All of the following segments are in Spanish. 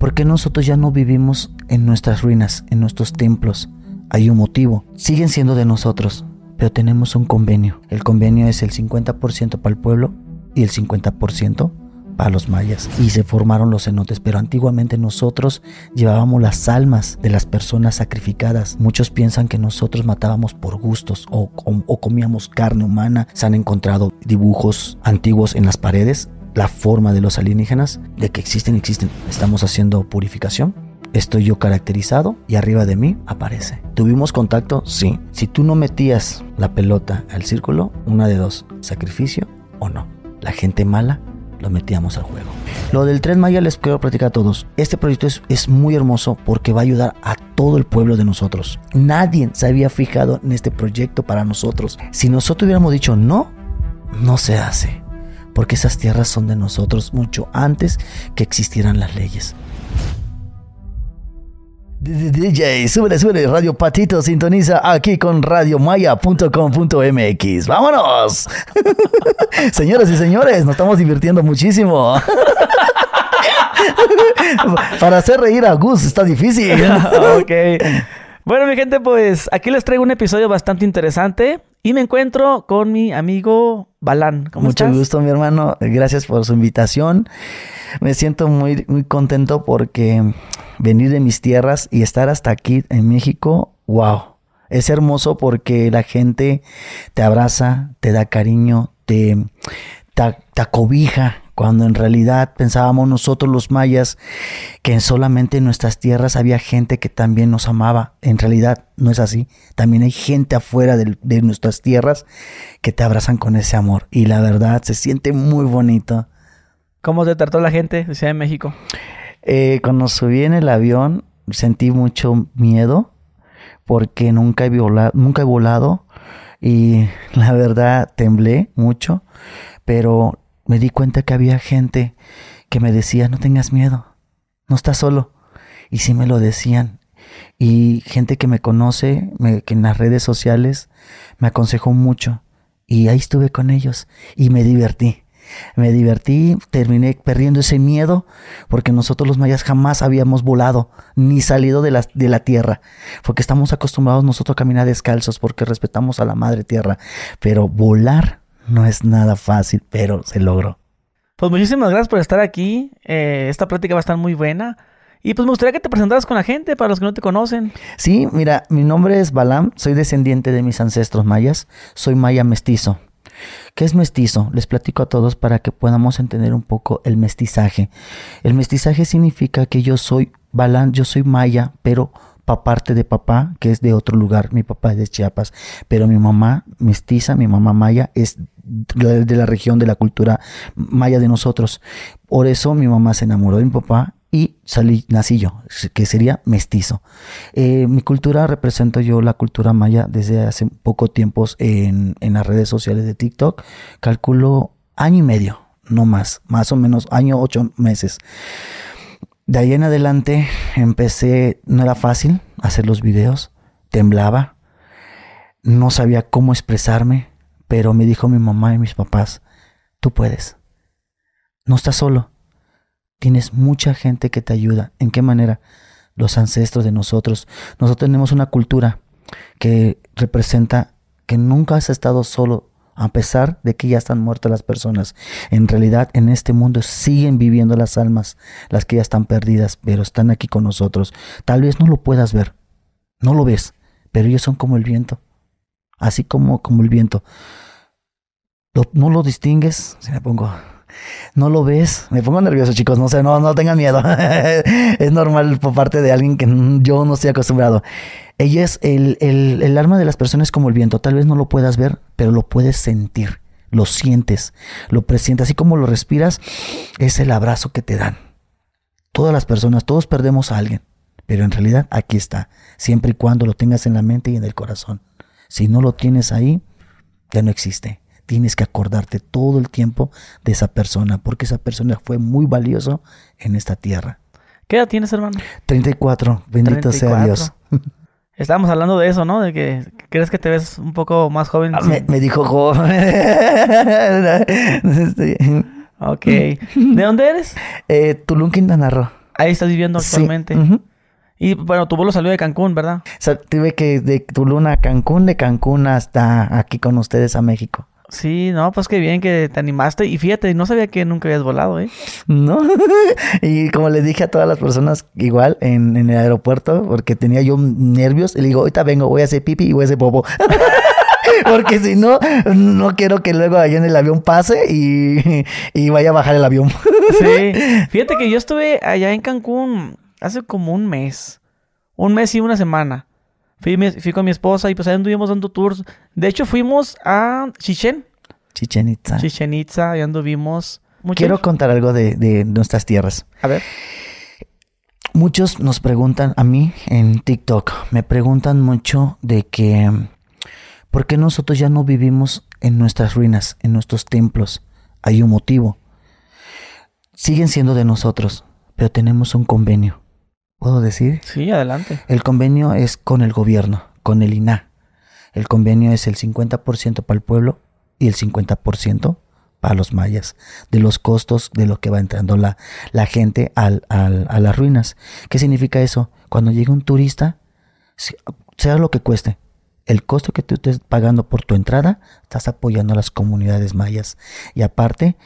¿Por qué nosotros ya no vivimos en nuestras ruinas, en nuestros templos? Hay un motivo. Siguen siendo de nosotros, pero tenemos un convenio. El convenio es el 50% para el pueblo y el 50% para los mayas. Y se formaron los cenotes, pero antiguamente nosotros llevábamos las almas de las personas sacrificadas. Muchos piensan que nosotros matábamos por gustos o, comíamos carne humana. Se han encontrado dibujos antiguos en las paredes la forma de los alienígenas, de que existen, existen. Estamos haciendo purificación. Estoy yo caracterizado y arriba de mí aparece. ¿Tuvimos contacto? Sí. Si tú no metías la pelota al círculo, una de dos, sacrificio o no. La gente mala lo metíamos al juego. Lo del tren Maya les quiero platicar a todos. Este proyecto es, es muy hermoso porque va a ayudar a todo el pueblo de nosotros. Nadie se había fijado en este proyecto para nosotros. Si nosotros hubiéramos dicho no, no se hace porque esas tierras son de nosotros mucho antes que existieran las leyes. DJ, súbele, súbele, Radio Patito sintoniza aquí con radiomaya.com.mx. ¡Vámonos! Señoras y señores, nos estamos divirtiendo muchísimo. Para hacer reír a Gus está difícil. ok. Bueno, mi gente, pues aquí les traigo un episodio bastante interesante y me encuentro con mi amigo Balán. ¿Cómo Mucho estás? gusto, mi hermano. Gracias por su invitación. Me siento muy, muy contento porque venir de mis tierras y estar hasta aquí en México, wow. Es hermoso porque la gente te abraza, te da cariño, te, te, te acobija, cuando en realidad pensábamos nosotros los mayas que solamente en nuestras tierras había gente que también nos amaba. En realidad no es así. También hay gente afuera de, de nuestras tierras que te abrazan con ese amor. Y la verdad se siente muy bonito. ¿Cómo te trató la gente de Ciudad de México? Eh, cuando subí en el avión sentí mucho miedo porque nunca he, volado, nunca he volado y la verdad temblé mucho, pero me di cuenta que había gente que me decía, no tengas miedo, no estás solo. Y sí me lo decían. Y gente que me conoce, que en las redes sociales, me aconsejó mucho. Y ahí estuve con ellos y me divertí. Me divertí, terminé perdiendo ese miedo porque nosotros los mayas jamás habíamos volado ni salido de la, de la tierra porque estamos acostumbrados nosotros a caminar descalzos porque respetamos a la madre tierra. Pero volar no es nada fácil, pero se logró. Pues muchísimas gracias por estar aquí. Eh, esta plática va a estar muy buena. Y pues me gustaría que te presentaras con la gente para los que no te conocen. Sí, mira, mi nombre es Balam, soy descendiente de mis ancestros mayas, soy maya mestizo. ¿Qué es mestizo? Les platico a todos para que podamos entender un poco el mestizaje. El mestizaje significa que yo soy Balam, yo soy maya, pero pa parte de papá, que es de otro lugar. Mi papá es de Chiapas, pero mi mamá mestiza, mi mamá maya, es de la región de la cultura maya de nosotros. Por eso mi mamá se enamoró de mi papá y salí, nací yo, que sería mestizo. Eh, mi cultura represento yo la cultura maya desde hace poco tiempos en, en las redes sociales de TikTok. Calculo año y medio, no más, más o menos año, ocho meses. De ahí en adelante empecé, no era fácil hacer los videos, temblaba, no sabía cómo expresarme, pero me dijo mi mamá y mis papás, tú puedes, no estás solo, tienes mucha gente que te ayuda. ¿En qué manera? Los ancestros de nosotros. Nosotros tenemos una cultura que representa que nunca has estado solo a pesar de que ya están muertas las personas. En realidad en este mundo siguen viviendo las almas, las que ya están perdidas, pero están aquí con nosotros. Tal vez no lo puedas ver, no lo ves, pero ellos son como el viento, así como, como el viento. No lo distingues, si me pongo no lo ves. Me pongo nervioso, chicos. No sé, no, no tengan miedo. es normal por parte de alguien que yo no estoy acostumbrado. Ella es el, el, el alma de las personas como el viento. Tal vez no lo puedas ver, pero lo puedes sentir. Lo sientes, lo presientes. Así como lo respiras, es el abrazo que te dan. Todas las personas, todos perdemos a alguien. Pero en realidad aquí está. Siempre y cuando lo tengas en la mente y en el corazón. Si no lo tienes ahí, ya no existe tienes que acordarte todo el tiempo de esa persona, porque esa persona fue muy valioso en esta tierra. ¿Qué edad tienes, hermano? 34, bendito 34. sea Dios. Estábamos hablando de eso, ¿no? De que crees que te ves un poco más joven. Ah, me, me, dijo joven. ok. ¿De dónde eres? Eh, Tulum, Quintana Roo. Ahí estás viviendo Sí, actualmente. Y bueno, tu vuelo salió de Cancún, ¿verdad? O sea, tuve que de Tulum a Cancún, de Cancún hasta aquí con ustedes a México. Sí, no, pues qué bien que te animaste. Y fíjate, no sabía que nunca habías volado, ¿eh? ¿No? y como le dije a todas las personas, igual en, en el aeropuerto, porque tenía yo nervios, y le digo, ahorita vengo, voy a hacer pipi y voy a hacer popo. porque si no, no quiero que luego allá en el avión pase y, y vaya a bajar el avión. Sí. Fíjate que yo estuve allá en Cancún hace como un mes. Un mes y una semana. Fui, con mi esposa y pues ahí anduvimos dando tours. De hecho, fuimos a Chichen. Chichen Itza. Chichen Itza, y anduvimos. Mucho- Quiero contar algo de, de nuestras tierras. A ver. Muchos nos preguntan, a mí en TikTok, me preguntan mucho de que, ¿por qué nosotros ya no vivimos en nuestras ruinas, en nuestros templos? Hay un motivo. Siguen siendo de nosotros, pero tenemos un convenio. ¿Puedo decir? Sí, adelante. El convenio es con el gobierno, con el INA. El convenio es el 50% para el pueblo y el 50% para los mayas, de los costos de lo que va entrando la, la gente al- al- a las ruinas. ¿Qué significa eso? Cuando llega un turista, sea lo que cueste, el costo que tú estés pagando por tu entrada, estás apoyando a las comunidades mayas. Y aparte,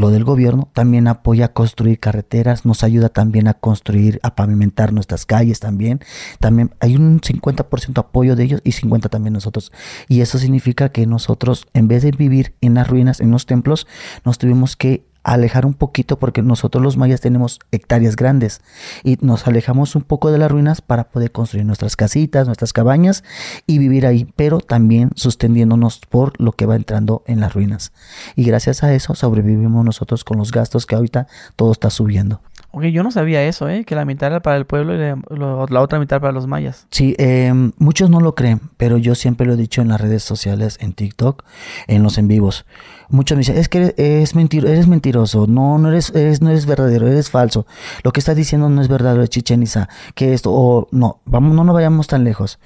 lo del gobierno también apoya a construir carreteras, nos ayuda también a construir, a pavimentar nuestras calles también. También hay un 50% apoyo de ellos y 50% también nosotros. Y eso significa que nosotros, en vez de vivir en las ruinas, en los templos, nos tuvimos que alejar un poquito porque nosotros los mayas tenemos hectáreas grandes y nos alejamos un poco de las ruinas para poder construir nuestras casitas, nuestras cabañas y vivir ahí, pero también sosteniéndonos por lo que va entrando en las ruinas. Y gracias a eso sobrevivimos nosotros con los gastos que ahorita todo está subiendo. Ok, yo no sabía eso, ¿eh? Que la mitad era para el pueblo y la, otra mitad para los mayas. Sí, eh, muchos no lo creen, pero yo siempre lo he dicho en las redes sociales, en TikTok, en los en vivos. Muchos me dicen, es que es mentir, eres mentiroso, no, no eres, eres, no eres verdadero, eres falso. Lo que estás diciendo no es verdadero, es Chichen Itza, que esto, o no, vamos, no nos vayamos tan lejos.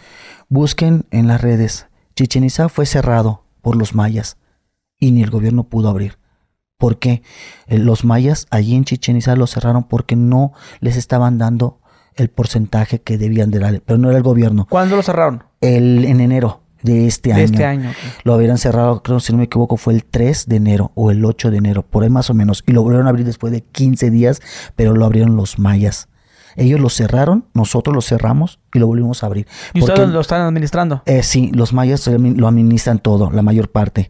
Busquen en las redes. Chichen Itza fue cerrado por los mayas y ni el gobierno pudo abrir. ¿Por qué? Eh, Los mayas allí en Chichen Itza lo cerraron porque no les estaban dando el porcentaje que debían de darle, pero no era el gobierno. ¿Cuándo lo cerraron? El, en enero de este De año. este año. Lo habían cerrado, creo, si no me equivoco, fue el 3 de enero o el 8 de enero, por ahí más o menos. Y lo volvieron a abrir después de 15 días, pero lo abrieron los mayas. Ellos lo cerraron, nosotros lo cerramos y lo volvimos a abrir. ¿Y Porque- ustedes lo están administrando? eh, sí, los mayas lo administran todo, la mayor parte.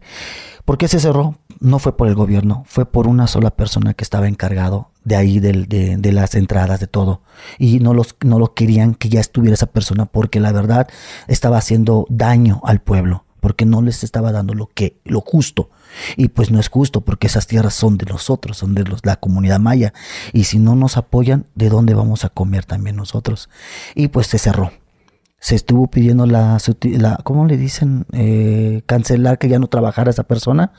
¿Por qué se cerró? No fue por el gobierno, fue por una sola persona que estaba encargado de ahí, del- de, de las entradas, de todo. Y no, los, no lo querían que ya estuviera esa persona porque la verdad estaba haciendo daño al pueblo, porque no les estaba dando lo, que, lo justo. Y pues no es justo porque esas tierras son de nosotros, son de los, la comunidad maya. Y si no nos apoyan, ¿de dónde vamos a comer también nosotros? Y pues se cerró se estuvo pidiendo la, la ¿cómo le dicen? Eh, cancelar que ya no trabajara esa persona,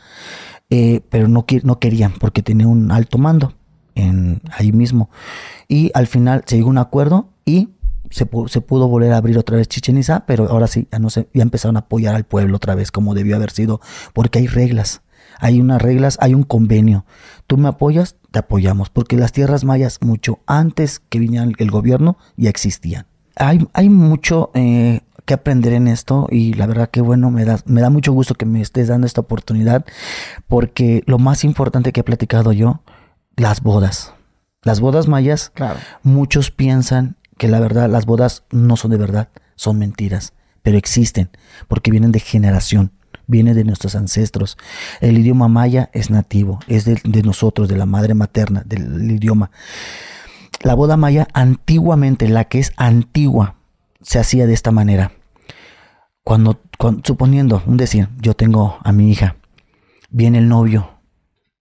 eh, pero no, no querían porque tenía un alto mando en, ahí mismo. Y al final se llegó a un acuerdo y se, pu- se pudo volver a abrir otra vez Chichen Itza, pero ahora sí, ya, no empezaron a apoyar al pueblo otra vez como debió haber sido, porque hay reglas. Hay unas reglas, hay un convenio. Tú me apoyas, te apoyamos, porque las tierras mayas, mucho antes que viniera el gobierno, ya existían hay, hay mucho eh, que aprender en esto y la verdad que bueno, me da, me da mucho gusto que me estés dando esta oportunidad porque lo más importante que he platicado yo, las bodas. Las bodas mayas, Claro. muchos piensan que la verdad, las bodas no son de verdad, son mentiras, pero existen porque vienen de generación. Viene de nuestros ancestros. El idioma maya es nativo, es de, de nosotros, de la madre materna, del idioma. La boda maya antiguamente, la que es antigua, se hacía de esta manera. Cuando, cuan- suponiendo, un decir, yo tengo a mi hija, viene el novio,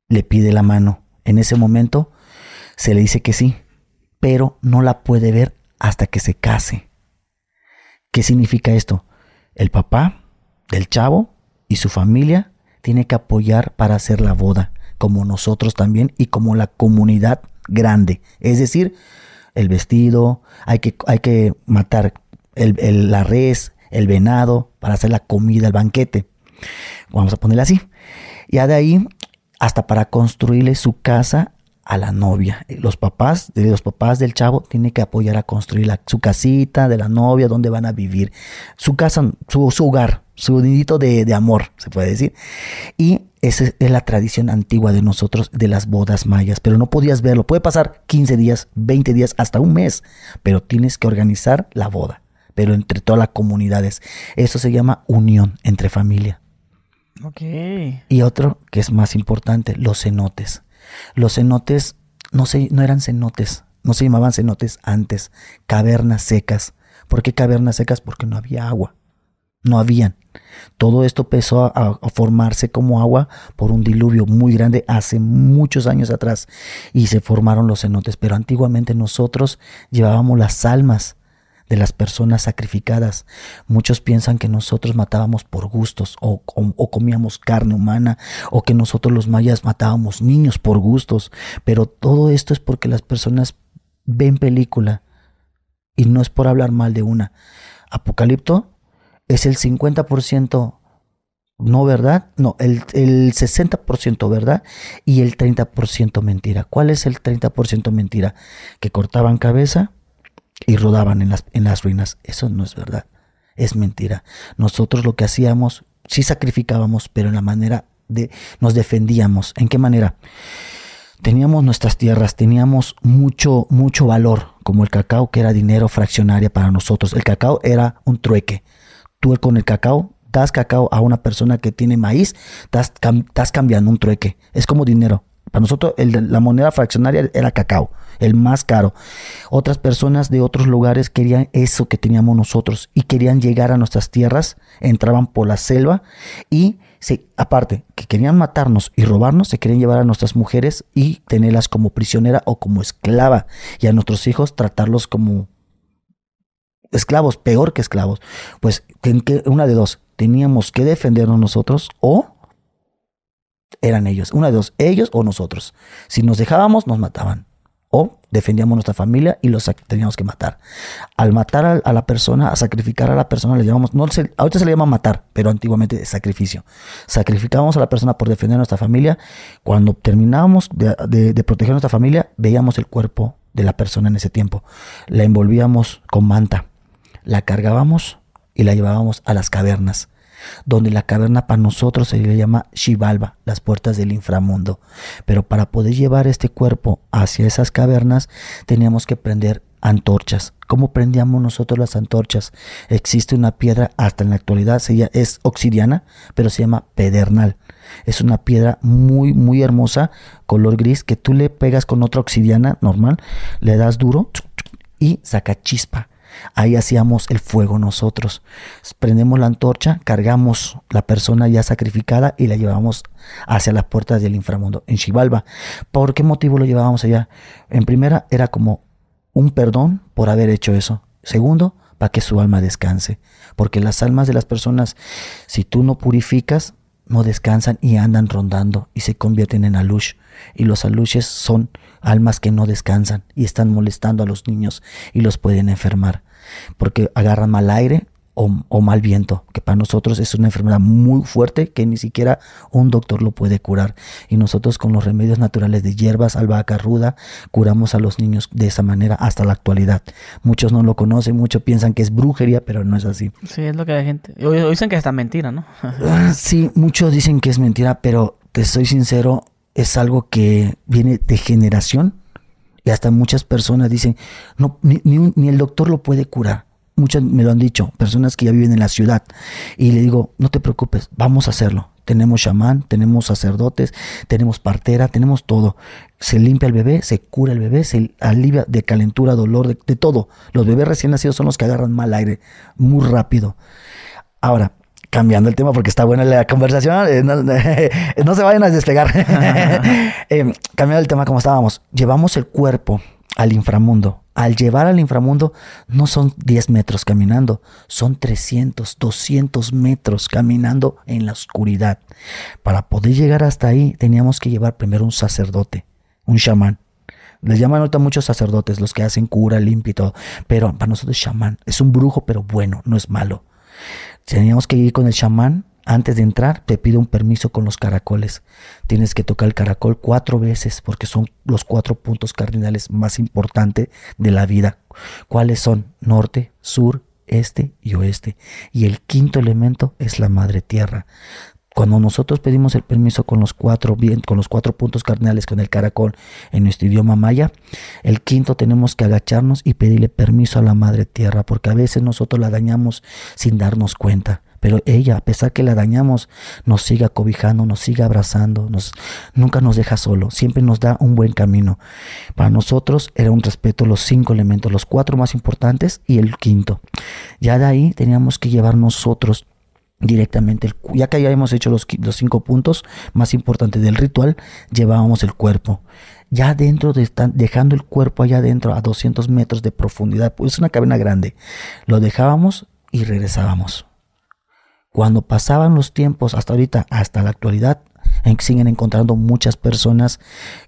le pide la mano. En ese momento se le dice que sí, pero no la puede ver hasta que se case. ¿Qué significa esto? El papá del chavo y su familia tiene que apoyar para hacer la boda, como nosotros también y como la comunidad grande. Es decir, el vestido, hay que, hay que matar el- la res, el venado, para hacer la comida, el banquete. Vamos a ponerle así. Ya de ahí, hasta para construirle su casa a la novia. Los papás, los papás del chavo tienen que apoyar a construir la, su casita de la novia, donde van a vivir, su casa, su, hogar, su nidito de, amor, se puede decir. Y esa es la tradición antigua de nosotros, de las bodas mayas, pero no podías verlo. Puede pasar 15 días, 20 días, hasta un mes, pero tienes que organizar la boda, pero entre todas las comunidades. Eso se llama unión entre familia. Y otro que es más importante, los cenotes. Los cenotes no, se, no eran cenotes, no se llamaban cenotes antes, cavernas secas. ¿Por qué cavernas secas? Porque no había agua. No habían. Todo esto empezó a, a, formarse como agua por un diluvio muy grande hace muchos años atrás y se formaron los cenotes. Pero antiguamente nosotros llevábamos las almas de las personas sacrificadas. Muchos piensan que nosotros matábamos por gustos o, comíamos carne humana o que nosotros los mayas matábamos niños por gustos. Pero todo esto es porque las personas ven película y no es por hablar mal de una. Apocalipto es el 50% no verdad, no, el, el 60% verdad y el 30% mentira. ¿Cuál es el 30% mentira? Que cortaban cabeza, y rodaban en las, en las ruinas. Eso no es verdad, es mentira. Nosotros lo que hacíamos, sí sacrificábamos, pero en la manera de, nos defendíamos. ¿En qué manera? Teníamos nuestras tierras, teníamos mucho, mucho valor, como el cacao, que era dinero fraccionaria para nosotros. El cacao era un trueque. Tú con el cacao das cacao a una persona que tiene maíz, estás, estás cambiando un trueque. Es como dinero. Para nosotros la moneda fraccionaria era cacao, el más caro. Otras personas de otros lugares querían eso que teníamos nosotros y querían llegar a nuestras tierras, entraban por la selva y se, aparte que querían matarnos y robarnos, se querían llevar a nuestras mujeres y tenerlas como prisionera o como esclava y a nuestros hijos tratarlos como esclavos, peor que esclavos. Pues una de dos, teníamos que defendernos nosotros o eran ellos. Una de dos, ellos o nosotros. Si nos dejábamos, nos mataban. O defendíamos nuestra familia y los teníamos que matar. Al matar a, la persona, a sacrificar a la persona, le llamamos, no se, ahorita se le llama matar, pero antiguamente sacrificio. Sacrificábamos a la persona por defender a nuestra familia. Cuando terminábamos de, de proteger a nuestra familia, veíamos el cuerpo de la persona en ese tiempo. La envolvíamos con manta, la cargábamos y la llevábamos a las cavernas donde la caverna para nosotros se le llama Shivalba, las puertas del inframundo. Pero para poder llevar este cuerpo hacia esas cavernas teníamos que prender antorchas. ¿Cómo prendíamos nosotros las antorchas? Existe una piedra, hasta en la actualidad es obsidiana, pero se llama pedernal. Es una piedra muy, muy hermosa, color gris, que tú le pegas con otra obsidiana normal, le das duro y saca chispa. Ahí hacíamos el fuego nosotros. Prendemos la antorcha, cargamos la persona ya sacrificada y la llevamos hacia las puertas del inframundo, en Xibalba. ¿Por qué motivo lo llevábamos allá? En primera, era como un perdón por haber hecho eso. Segundo, para que su alma descanse. Porque las almas de las personas, si tú no purificas, no descansan y andan rondando y se convierten en alush. Y los alushes son almas que no descansan y están molestando a los niños y los pueden enfermar porque agarran mal aire o, mal viento, que para nosotros es una enfermedad muy fuerte que ni siquiera un doctor lo puede curar. Y nosotros con los remedios naturales de hierbas, albahaca ruda, curamos a los niños de esa manera hasta la actualidad. Muchos no lo conocen, muchos piensan que es brujería, pero no es así. Sí, es lo que la gente... Dicen que es mentira, ¿no? Ah, sí, muchos dicen que es mentira, pero te soy sincero, es algo que viene de generación y hasta muchas personas dicen, no, ni, ni, el doctor lo puede curar. Muchas me lo han dicho, personas que ya viven en la ciudad. Y le digo, no te preocupes, vamos a hacerlo. Tenemos chamán, tenemos sacerdotes, tenemos partera, tenemos todo. Se limpia el bebé, se cura el bebé, se alivia de calentura, dolor, de todo. Los bebés recién nacidos son los que agarran mal aire muy rápido. Ahora, cambiando el tema porque está buena la conversación, eh, no, se vayan a despegar. eh, cambiando el tema como estábamos, llevamos el cuerpo al inframundo. Al llevar al inframundo no son 10 metros caminando, son 300, 200 metros caminando en la oscuridad. Para poder llegar hasta ahí teníamos que llevar primero un sacerdote, un chamán. Les llaman ahorita muchos sacerdotes, los que hacen cura, limpio y todo. Pero para nosotros es chamán. Es un brujo, pero bueno, no es malo. Teníamos que ir con el chamán Antes de entrar, te pide un permiso con los caracoles. Tienes que tocar el caracol cuatro veces porque son los cuatro puntos cardinales más importantes de la vida. ¿Cuáles son? Norte, sur, este y oeste. Y el quinto elemento es la madre tierra. Cuando nosotros pedimos el permiso con los cuatro bien, con los cuatro puntos cardinales con el caracol en nuestro idioma maya, el quinto tenemos que agacharnos y pedirle permiso a la madre tierra, porque a veces nosotros la dañamos sin darnos cuenta. Pero ella, a pesar que la dañamos, nos sigue acobijando, nos sigue abrazando, nos, nunca nos deja solo, siempre nos da un buen camino. Para nosotros era un respeto los cinco elementos, los cuatro más importantes y el quinto. Ya de ahí teníamos que llevar nosotros directamente, el, ya que habíamos hecho los, los cinco puntos más importantes del ritual, llevábamos el cuerpo. Ya dentro de dejando el cuerpo allá adentro a 200 metros de profundidad, pues es una cabina grande, lo dejábamos y regresábamos. Cuando pasaban los tiempos hasta ahorita, hasta la actualidad, siguen encontrando muchas personas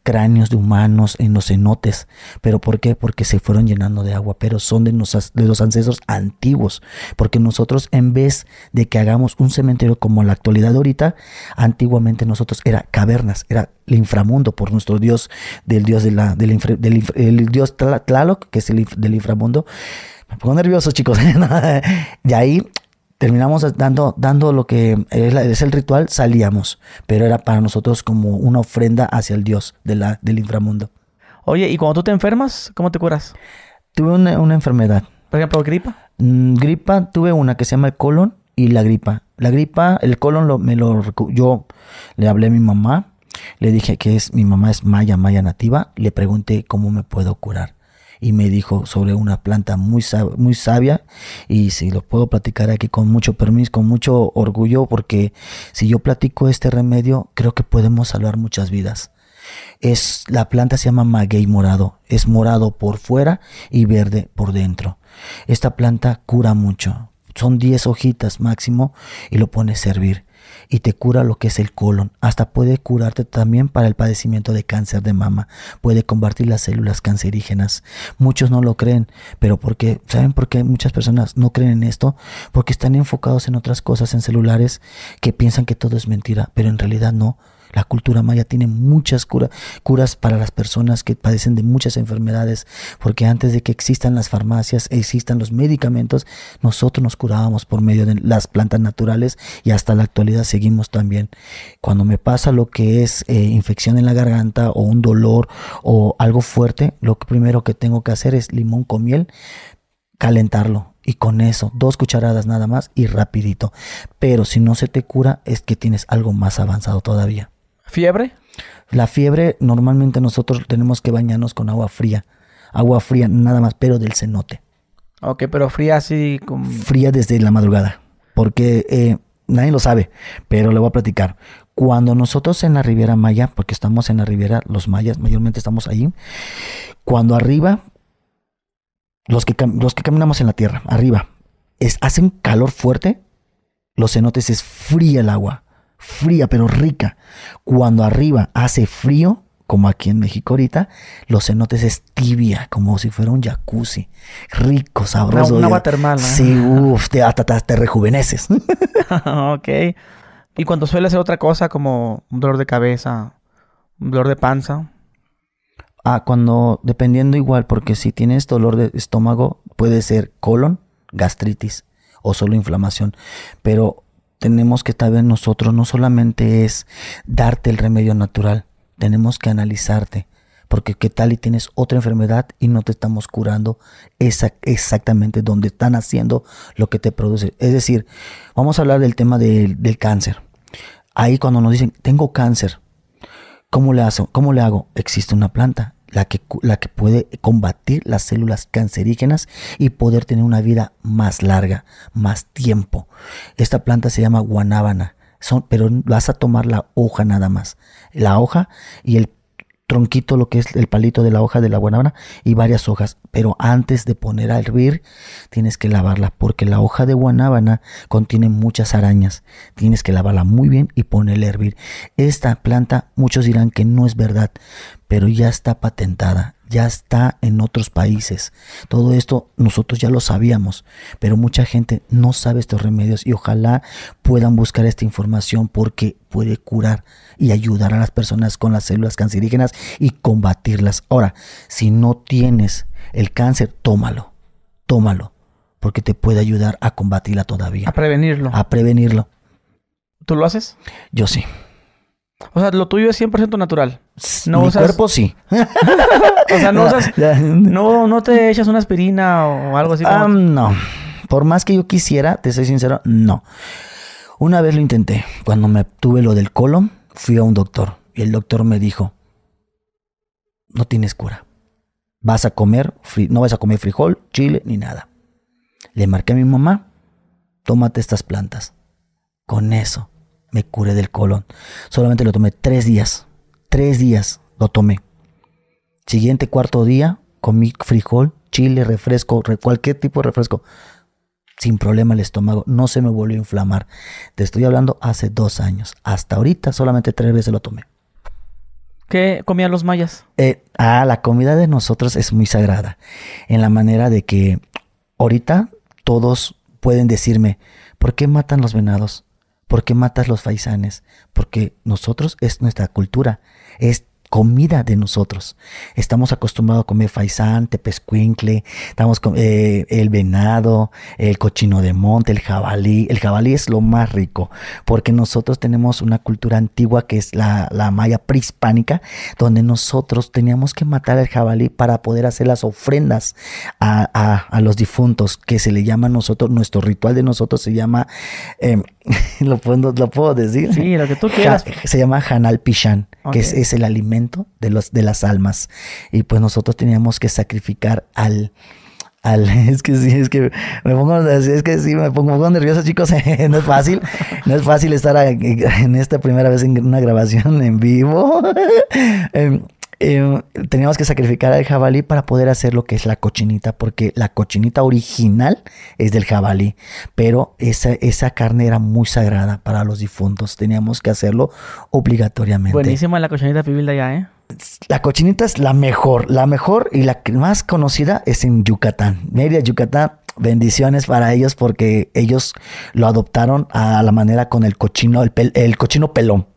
cráneos de humanos en los cenotes. ¿Pero por qué? Porque se fueron llenando de agua, pero son de, de los ancestros antiguos. Porque nosotros, en vez de que hagamos un cementerio como la actualidad de ahorita, antiguamente nosotros era cavernas, era el inframundo por nuestro dios, del dios de la, del, del dios Tlaloc, que es el del inframundo. Me pongo nervioso, chicos. y ahí terminamos dando, dando lo que es, el ritual, salíamos, pero era para nosotros como una ofrenda hacia el Dios de la, del inframundo. Oye, ¿y cuando tú te enfermas, cómo te curas? Tuve una, enfermedad. ¿Por ejemplo, gripa? Mm, gripa, tuve una que se llama el colon y la gripa. La gripa, el colon lo, me lo yo le hablé a mi mamá, le dije que es mi mamá es maya, maya nativa, le pregunté cómo me puedo curar y me dijo sobre una planta muy, muy sabia y si lo puedo platicar aquí con mucho permiso, con mucho orgullo, porque si yo platico este remedio, creo que podemos salvar muchas vidas. Es, la planta se llama maguey morado, es morado por fuera y verde por dentro. Esta planta cura mucho, son 10 hojitas máximo y lo pones a servir y te cura lo que es el colon. Hasta puede curarte también para el padecimiento de cáncer de mama. Puede combatir las células cancerígenas. Muchos no lo creen, pero porque ¿saben por qué muchas personas no creen en esto? Porque están enfocados en otras cosas, en celulares, que piensan que todo es mentira, pero en realidad no. La cultura maya tiene muchas curas para las personas que padecen de muchas enfermedades, porque antes de que existan las farmacias, existan los medicamentos, nosotros nos curábamos por medio de las plantas naturales y hasta la actualidad seguimos también. Cuando me pasa lo que es eh, infección en la garganta o un dolor o algo fuerte, lo primero que tengo que hacer es limón con miel, calentarlo y con eso, dos cucharadas nada más y rapidito. Pero si no se te cura, es que tienes algo más avanzado todavía. ¿Fiebre? La fiebre, normalmente nosotros tenemos que bañarnos con agua fría. Agua fría nada más, pero del cenote. Ok, pero fría así como... Fría desde la madrugada. Porque eh, nadie lo sabe, pero le voy a platicar. Cuando nosotros en la Riviera Maya, porque estamos en la Riviera, los mayas mayormente estamos ahí, cuando arriba, los que, los que caminamos en la tierra, arriba, es, hacen calor fuerte, los cenotes es fría el agua fría pero rica. Cuando arriba hace frío, como aquí en México ahorita, los cenotes es tibia, como si fuera un jacuzzi. Rico, sabroso. Un agua termal. Sí, uff, te, hasta te, rejuveneces. ok. ¿Y cuando suele hacer otra cosa como un dolor de cabeza, un dolor de panza? Ah, cuando, dependiendo igual, porque si tienes dolor de estómago, puede ser colon, gastritis o solo inflamación. Pero tenemos que estar en nosotros no solamente es darte el remedio natural, tenemos que analizarte. Porque qué tal y tienes otra enfermedad y no te estamos curando exactamente donde están haciendo lo que te produce. Es decir, vamos a hablar del tema del cáncer. Ahí cuando nos dicen, tengo cáncer, ¿cómo le, hago? ¿cómo le hago? Existe una planta la que, la que puede combatir las células cancerígenas y poder tener una vida más larga, más tiempo. Esta planta se llama guanábana, son, pero vas a tomar la hoja nada más. La hoja y el tronquito, lo que es el palito de la hoja de la guanábana y varias hojas. Pero antes de poner a hervir, tienes que lavarla porque la hoja de guanábana contiene muchas arañas. Tienes que lavarla muy bien y ponerla a hervir. Esta planta, muchos dirán que no es verdad, pero ya está patentada. ya está en otros países. Todo esto nosotros ya lo sabíamos, pero mucha gente no sabe estos remedios y ojalá puedan buscar esta información porque puede curar y ayudar a las personas con las células cancerígenas y combatirlas. Ahora, si no tienes el cáncer, tómalo, tómalo, porque te puede ayudar a combatirla todavía. A prevenirlo. A prevenirlo. ¿Tú lo haces? Yo sí. O sea, lo tuyo es 100% natural. No Mi cuerpo sí. o sea, no usas... No, no te echas una aspirina o algo así. Como... no. Por más que yo quisiera, te soy sincero, no. Una vez lo intenté. Cuando me tuve lo del colon, fui a un doctor. Y el doctor me dijo, no tienes cura. Vas a comer, no vas a comer frijol, chile, ni nada. Le marqué a mi mamá, tómate estas plantas. Con eso me curé del colon. Solamente lo tomé tres días. Tres días lo tomé. Siguiente cuarto día, comí frijol, chile, refresco, cualquier tipo de refresco. Sin problema el estómago, no se me volvió a inflamar. Te estoy hablando hace dos años. Hasta ahorita solamente tres veces lo tomé. ¿Qué comían los mayas? Eh, ah, la comida de nosotros es muy sagrada. En la manera de que ahorita todos pueden decirme, ¿por qué matan los venados? ¿Por qué matas los faisanes? Porque nosotros es nuestra cultura, es comida de nosotros. Estamos acostumbrados a comer faisán, tepescuincle, estamos con eh, el venado, el cochino de monte, el jabalí. El jabalí es lo más rico, porque nosotros tenemos una cultura antigua que es la, maya prehispánica, donde nosotros teníamos que matar al jabalí para poder hacer las ofrendas a, los difuntos, que se le llama a nosotros, nuestro ritual de nosotros se llama, eh, ¿lo, puedo, ¿lo puedo decir? Sí, lo que tú quieras. se llama Hanal Pishan, que es, es el alimento de, los, de las almas. Y pues nosotros teníamos que sacrificar al, al, es que sí, es que me pongo, es que sí, me pongo, nervioso, chicos. no es fácil, no es fácil estar en esta primera vez en una grabación en vivo. Eh, teníamos que sacrificar al jabalí para poder hacer lo que es la cochinita, porque la cochinita original es del jabalí, pero esa, esa carne era muy sagrada para los difuntos, teníamos que hacerlo obligatoriamente. Buenísima la cochinita pibil de allá, ¿eh? La cochinita es la mejor, la mejor y la más conocida es en Yucatán. Media Yucatán, bendiciones para ellos porque ellos lo adoptaron a la manera con el cochino, el, el cochino pelón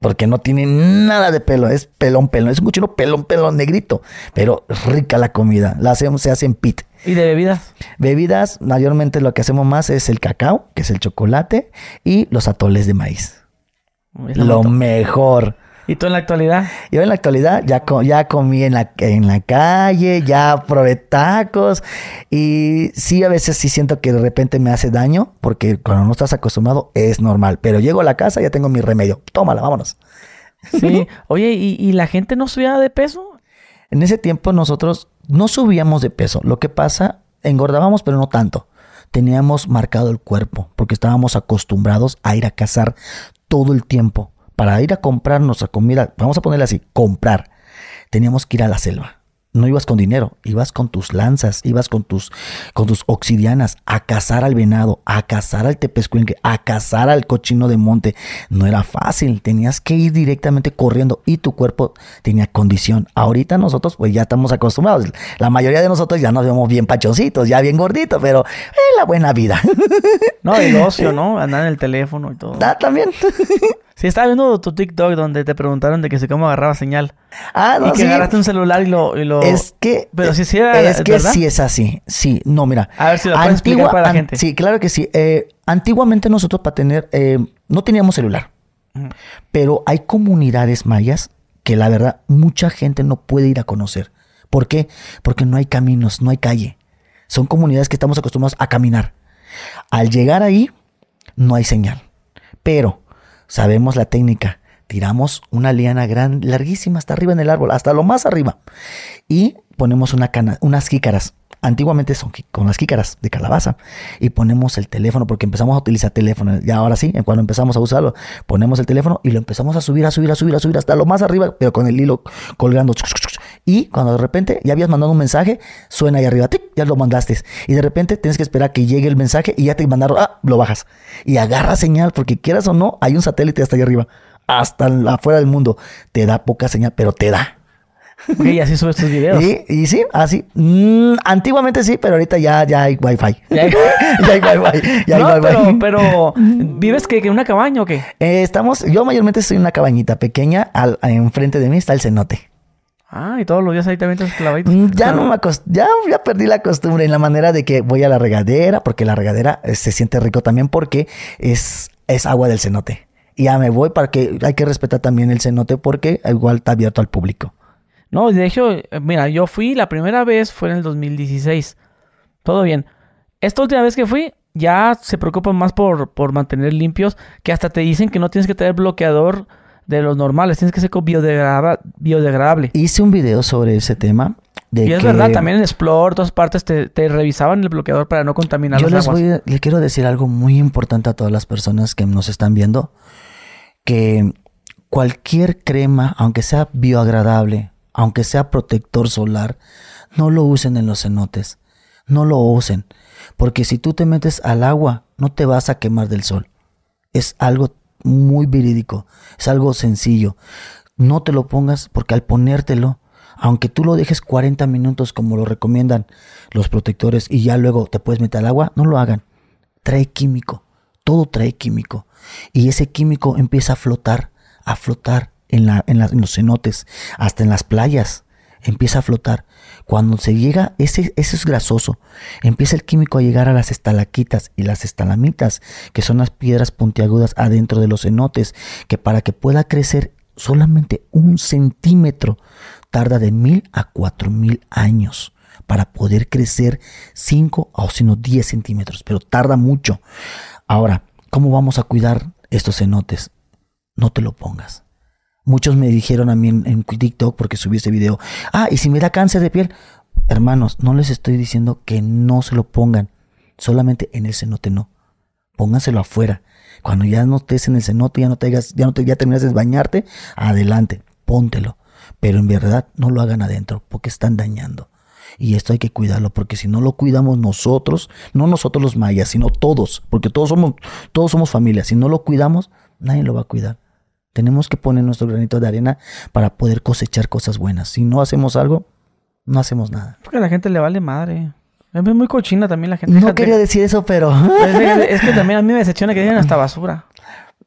porque no tiene nada de pelo, es pelón, pelón, es un cochino pelón, pelón negrito, pero rica la comida, la hacemos, se hace en pit. ¿Y de bebidas? Bebidas, mayormente lo que hacemos más es el cacao, que es el chocolate, y los atoles de maíz. Lo mejor. ¿Y tú en la actualidad? Yo en la actualidad ya, ya comí en la, en la calle, ya probé tacos y sí, a veces sí siento que de repente me hace daño porque cuando no estás acostumbrado es normal, pero llego a la casa ya tengo mi remedio. Tómala, vámonos. Sí, oye, ¿y, ¿y la gente no subía de peso? En ese tiempo nosotros no subíamos de peso. Lo que pasa, engordábamos, pero no tanto. Teníamos marcado el cuerpo porque estábamos acostumbrados a ir a cazar todo el tiempo para ir a comprar nuestra comida, vamos a ponerle así, comprar, teníamos que ir a la selva no ibas con dinero, ibas con tus lanzas, ibas con tus, con tus obsidianas a cazar al venado, a cazar al tepescuenque, a cazar al cochino de monte. No era fácil, tenías que ir directamente corriendo y tu cuerpo tenía condición. Ahorita nosotros pues ya estamos acostumbrados. La mayoría de nosotros ya nos vemos bien pachoncitos, ya bien gorditos, pero es la buena vida. No, el ocio, ¿no? Andar en el teléfono y todo. Ah, también. Sí, estaba viendo tu TikTok donde te preguntaron de que si cómo agarraba señal. Ah, no, y que agarraste un celular y lo, y lo... Es que... Pero si sí era... Es que sí es así. Sí, no, mira. A ver si lo puedes explicar para la gente. Sí, claro que sí. Eh, antiguamente nosotros para tener... Eh, no teníamos celular. Pero hay comunidades mayas que la verdad mucha gente no puede ir a conocer. ¿Por qué? Porque no hay caminos, no hay calle. Son comunidades que estamos acostumbrados a caminar. Al llegar ahí, no hay señal. Pero sabemos la técnica tiramos una liana gran, larguísima hasta arriba en el árbol, hasta lo más arriba. Y ponemos unas jícaras. Antiguamente son con las jícaras de calabaza. Y ponemos el teléfono, porque empezamos a utilizar teléfono. Y ahora sí, cuando empezamos a usarlo, ponemos el teléfono y lo empezamos a subir, a subir, a subir, a subir hasta lo más arriba, pero con el hilo colgando. Y cuando de repente ya habías mandado un mensaje, suena ahí arriba, ya lo mandaste. Y de repente tienes que esperar que llegue el mensaje y ya te mandaron, ah, lo bajas. Y agarra señal, porque quieras o no, hay un satélite hasta ahí arriba hasta afuera del mundo. Te da poca señal, pero te da. Ok, y así subes tus videos. Y, y sí, así. Mm, antiguamente sí, pero ahorita ya, ya hay wifi. Ya hay- ya hay wifi. Ya hay wifi. pero, pero, ¿vives que en una cabaña o qué? Eh, estamos, yo mayormente estoy en una cabañita pequeña. Al, enfrente de mí está el cenote. Ah, y todos los días ahí te avientas clavaditos. Mm, Ya no me acost- ya, ya perdí la costumbre en la manera de que voy a la regadera, porque la regadera eh, se siente rico también porque es, es agua del cenote. Y ya me voy para que hay que respetar también el cenote porque igual está abierto al público. No, de hecho, eh, mira, yo fui la primera vez fue en el 2016. Todo bien. Esta última vez que fui, ya se preocupan más por, por mantener limpios, que hasta te dicen que no tienes que tener bloqueador de los normales, tienes que ser biodegradable. Hice un video sobre ese tema. De Y es que verdad, también en Explore, todas partes te, te revisaban el bloqueador para no contaminar Yo las les aguas. voy a- le quiero decir algo muy importante a todas las personas que nos están viendo. Que cualquier crema, aunque sea bioagradable, aunque sea protector solar, no lo usen en los cenotes. No lo usen. Porque si tú te metes al agua, no te vas a quemar del sol. Es algo muy verídico. Es algo sencillo. No te lo pongas porque al ponértelo, aunque tú lo dejes 40 minutos como lo recomiendan los protectores y ya luego te puedes meter al agua, no lo hagan. Trae químico. Todo trae químico. Y ese químico empieza a flotar, a flotar en, los cenotes, hasta en las playas. Empieza a flotar. Cuando se llega, ese es grasoso. Empieza el químico a llegar a las estalaquitas y las estalamitas, que son las piedras puntiagudas adentro de los cenotes, que para que pueda crecer solamente un centímetro tarda de mil a cuatro mil años para poder crecer 5 o sino 10 centímetros, pero tarda mucho. Ahora, ¿cómo vamos a cuidar estos cenotes? No te lo pongas. Muchos me dijeron a mí en, TikTok porque subí este video, ah, y si me da cáncer de piel, hermanos, no les estoy diciendo que no se lo pongan, solamente en el cenote no. Pónganselo afuera. Cuando ya no estés en el cenote, ya no te ya no te, ya terminas de bañarte, adelante, póntelo. Pero en verdad no lo hagan adentro porque están dañando. Y esto hay que cuidarlo porque si no lo cuidamos nosotros, no nosotros los mayas, sino todos, porque todos somos todos somos familia, si no lo cuidamos, nadie lo va a cuidar. Tenemos que poner nuestro granito de arena para poder cosechar cosas buenas. Si no hacemos algo, no hacemos nada. Porque a la gente le vale madre. Es muy cochina también la gente. No quería decir eso, pero Es, que también a mí me decepciona que digan hasta basura.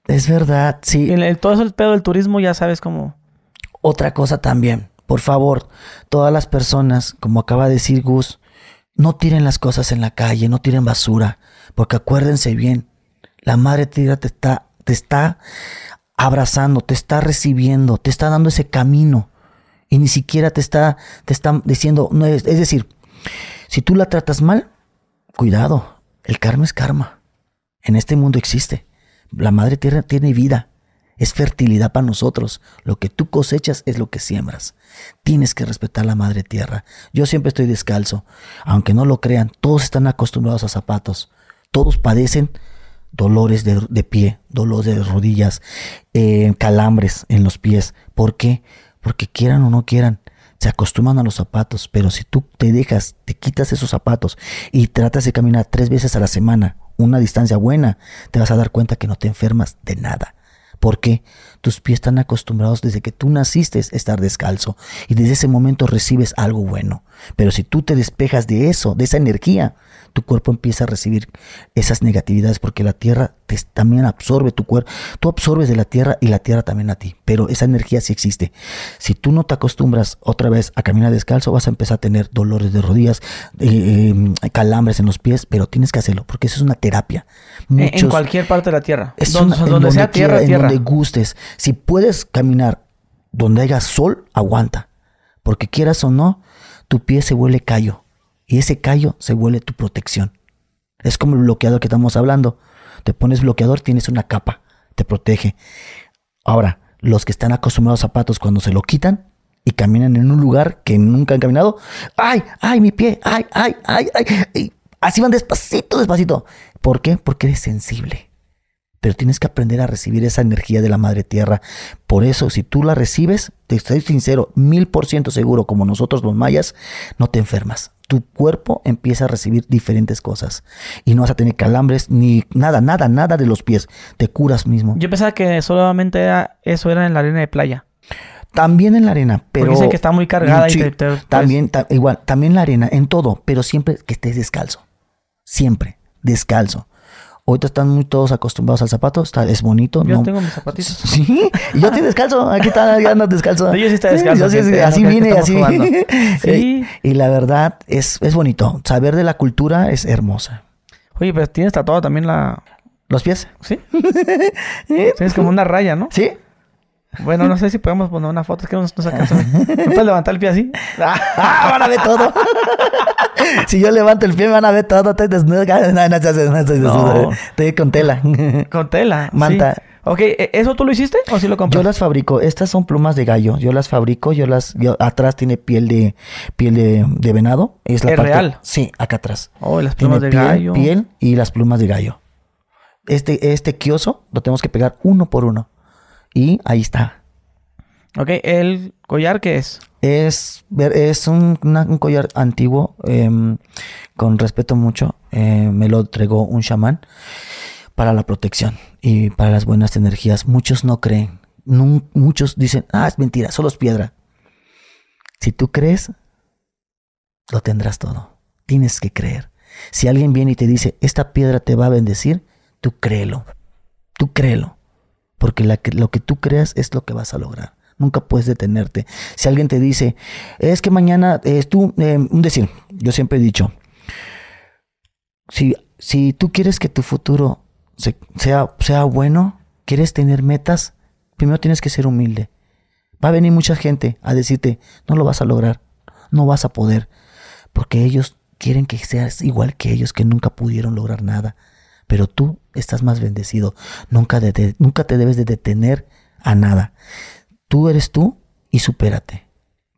es verdad, sí. el, el- todo eso, el pedo del turismo, ya sabes cómo. Otra cosa también, por favor, todas las personas, como acaba de decir Gus, no tiren las cosas en la calle, no tiren basura, porque acuérdense bien, la madre tierra te está, te está abrazando, te está recibiendo, te está dando ese camino y ni siquiera te está, te está diciendo, no es, es decir, si tú la tratas mal, cuidado, el karma es karma. En este mundo existe. La madre tierra tiene vida. Es fertilidad para nosotros. Lo que tú cosechas es lo que siembras. Tienes que respetar la madre tierra. Yo siempre estoy descalzo. Aunque no lo crean, todos están acostumbrados a zapatos. Todos padecen dolores de, de pie, dolores de rodillas, eh, calambres en los pies. ¿Por qué? Porque quieran o no quieran, se acostumbran a los zapatos. Pero si tú te dejas, te quitas esos zapatos y tratas de caminar tres veces a la semana, una distancia buena, te vas a dar cuenta que no te enfermas de nada. Porque tus pies están acostumbrados desde que tú naciste a estar descalzo y desde ese momento recibes algo bueno. Pero si tú te despejas de eso, de esa energía, tu cuerpo empieza a recibir esas negatividades porque la tierra te, también absorbe tu cuerpo. Tú absorbes de la tierra y la tierra también a ti. Pero esa energía sí existe. Si tú no te acostumbras otra vez a caminar descalzo, vas a empezar a tener dolores de rodillas, eh, eh, calambres en los pies, pero tienes que hacerlo porque eso es una terapia. En- cualquier parte de la tierra. es donde, una- donde sea tierra, tierra. En donde gustes. Si puedes caminar donde haya sol, aguanta. Porque quieras o no, tu pie se vuelve callo. Y ese callo se vuelve tu protección. Es como el bloqueador que estamos hablando. Te pones bloqueador, tienes una capa. Te protege. Ahora, los que están acostumbrados a zapatos cuando se lo quitan y caminan en un lugar que nunca han caminado, ¡ay, ay, mi pie! ¡ay, ay, ay, ay! Así van despacito, despacito. ¿Por qué? Porque eres sensible. Pero tienes que aprender a recibir esa energía de la madre tierra. Por eso, si tú la recibes, te estoy sincero, mil por ciento seguro, como nosotros los mayas, no te enfermas. Tu cuerpo empieza a recibir diferentes cosas. Y no vas a tener calambres ni nada, nada, nada de los pies. Te curas mismo. Yo pensaba que solamente era- eso era en la arena de playa. También en la arena, pero... Porque dicen que está muy cargada Sí, y te, te- pues, También, ta- igual, también la arena, en todo, pero siempre que estés descalzo. Siempre, descalzo. Ahorita están muy todos acostumbrados al zapato, está, es bonito. Yo no- tengo mis zapatitos. Sí, y yo estoy descalzo, aquí está, ya ando descalzo. Sí, yo sí estoy descalzo, yo sí, gente, así vine, así. Sí. y la verdad es, es bonito. Saber de la cultura es hermosa. Oye, pero tienes tatuado también la... ¿Los pies? ¿Sí? Tienes como una raya, ¿no? ¿Sí? Bueno, no sé si podemos poner una foto. Es que no nos alcanza. ¿No puedes levantar el pie así? ¡Ah! Van a ver todo. si yo levanto el pie, van a ver todo. Estoy desnudo. No, estoy con tela. Con tela. sí. Manta. Ok, ¿e- ¿eso tú lo hiciste o sí lo Yo compraste? las fabrico. Estas son plumas de gallo. Yo las fabrico. Yo las. yo- atrás tiene piel de piel de, de venado. Es la ¿Es parte- real? Sí, acá atrás. Oh, las Tiene plumas de piel, gallo. piel y las plumas de gallo. Este, este kioso lo tenemos que pegar uno por uno. Y ahí está. Ok, ¿el collar qué es? Es, es un, un collar antiguo, em, con respeto mucho. eh, me lo entregó un chamán para la protección y para las buenas energías. Muchos no creen. Muchos dicen, ah, es mentira, solo es piedra. Si tú crees, lo tendrás todo. Tienes que creer. Si alguien viene y te dice, esta piedra te va a bendecir, tú créelo. Tú créelo. Porque lo que tú creas es lo que vas a lograr. Nunca puedes detenerte. Si alguien te dice, es que mañana, eh, tú, eh, un decir, yo siempre he dicho, si, si tú quieres que tu futuro se- sea, sea bueno, quieres tener metas, primero tienes que ser humilde. Va a venir mucha gente a decirte, no lo vas a lograr, no vas a poder, porque ellos quieren que seas igual que ellos que nunca pudieron lograr nada. Pero tú estás más bendecido. Nunca, de- nunca te debes de detener a nada. Tú eres tú y supérate.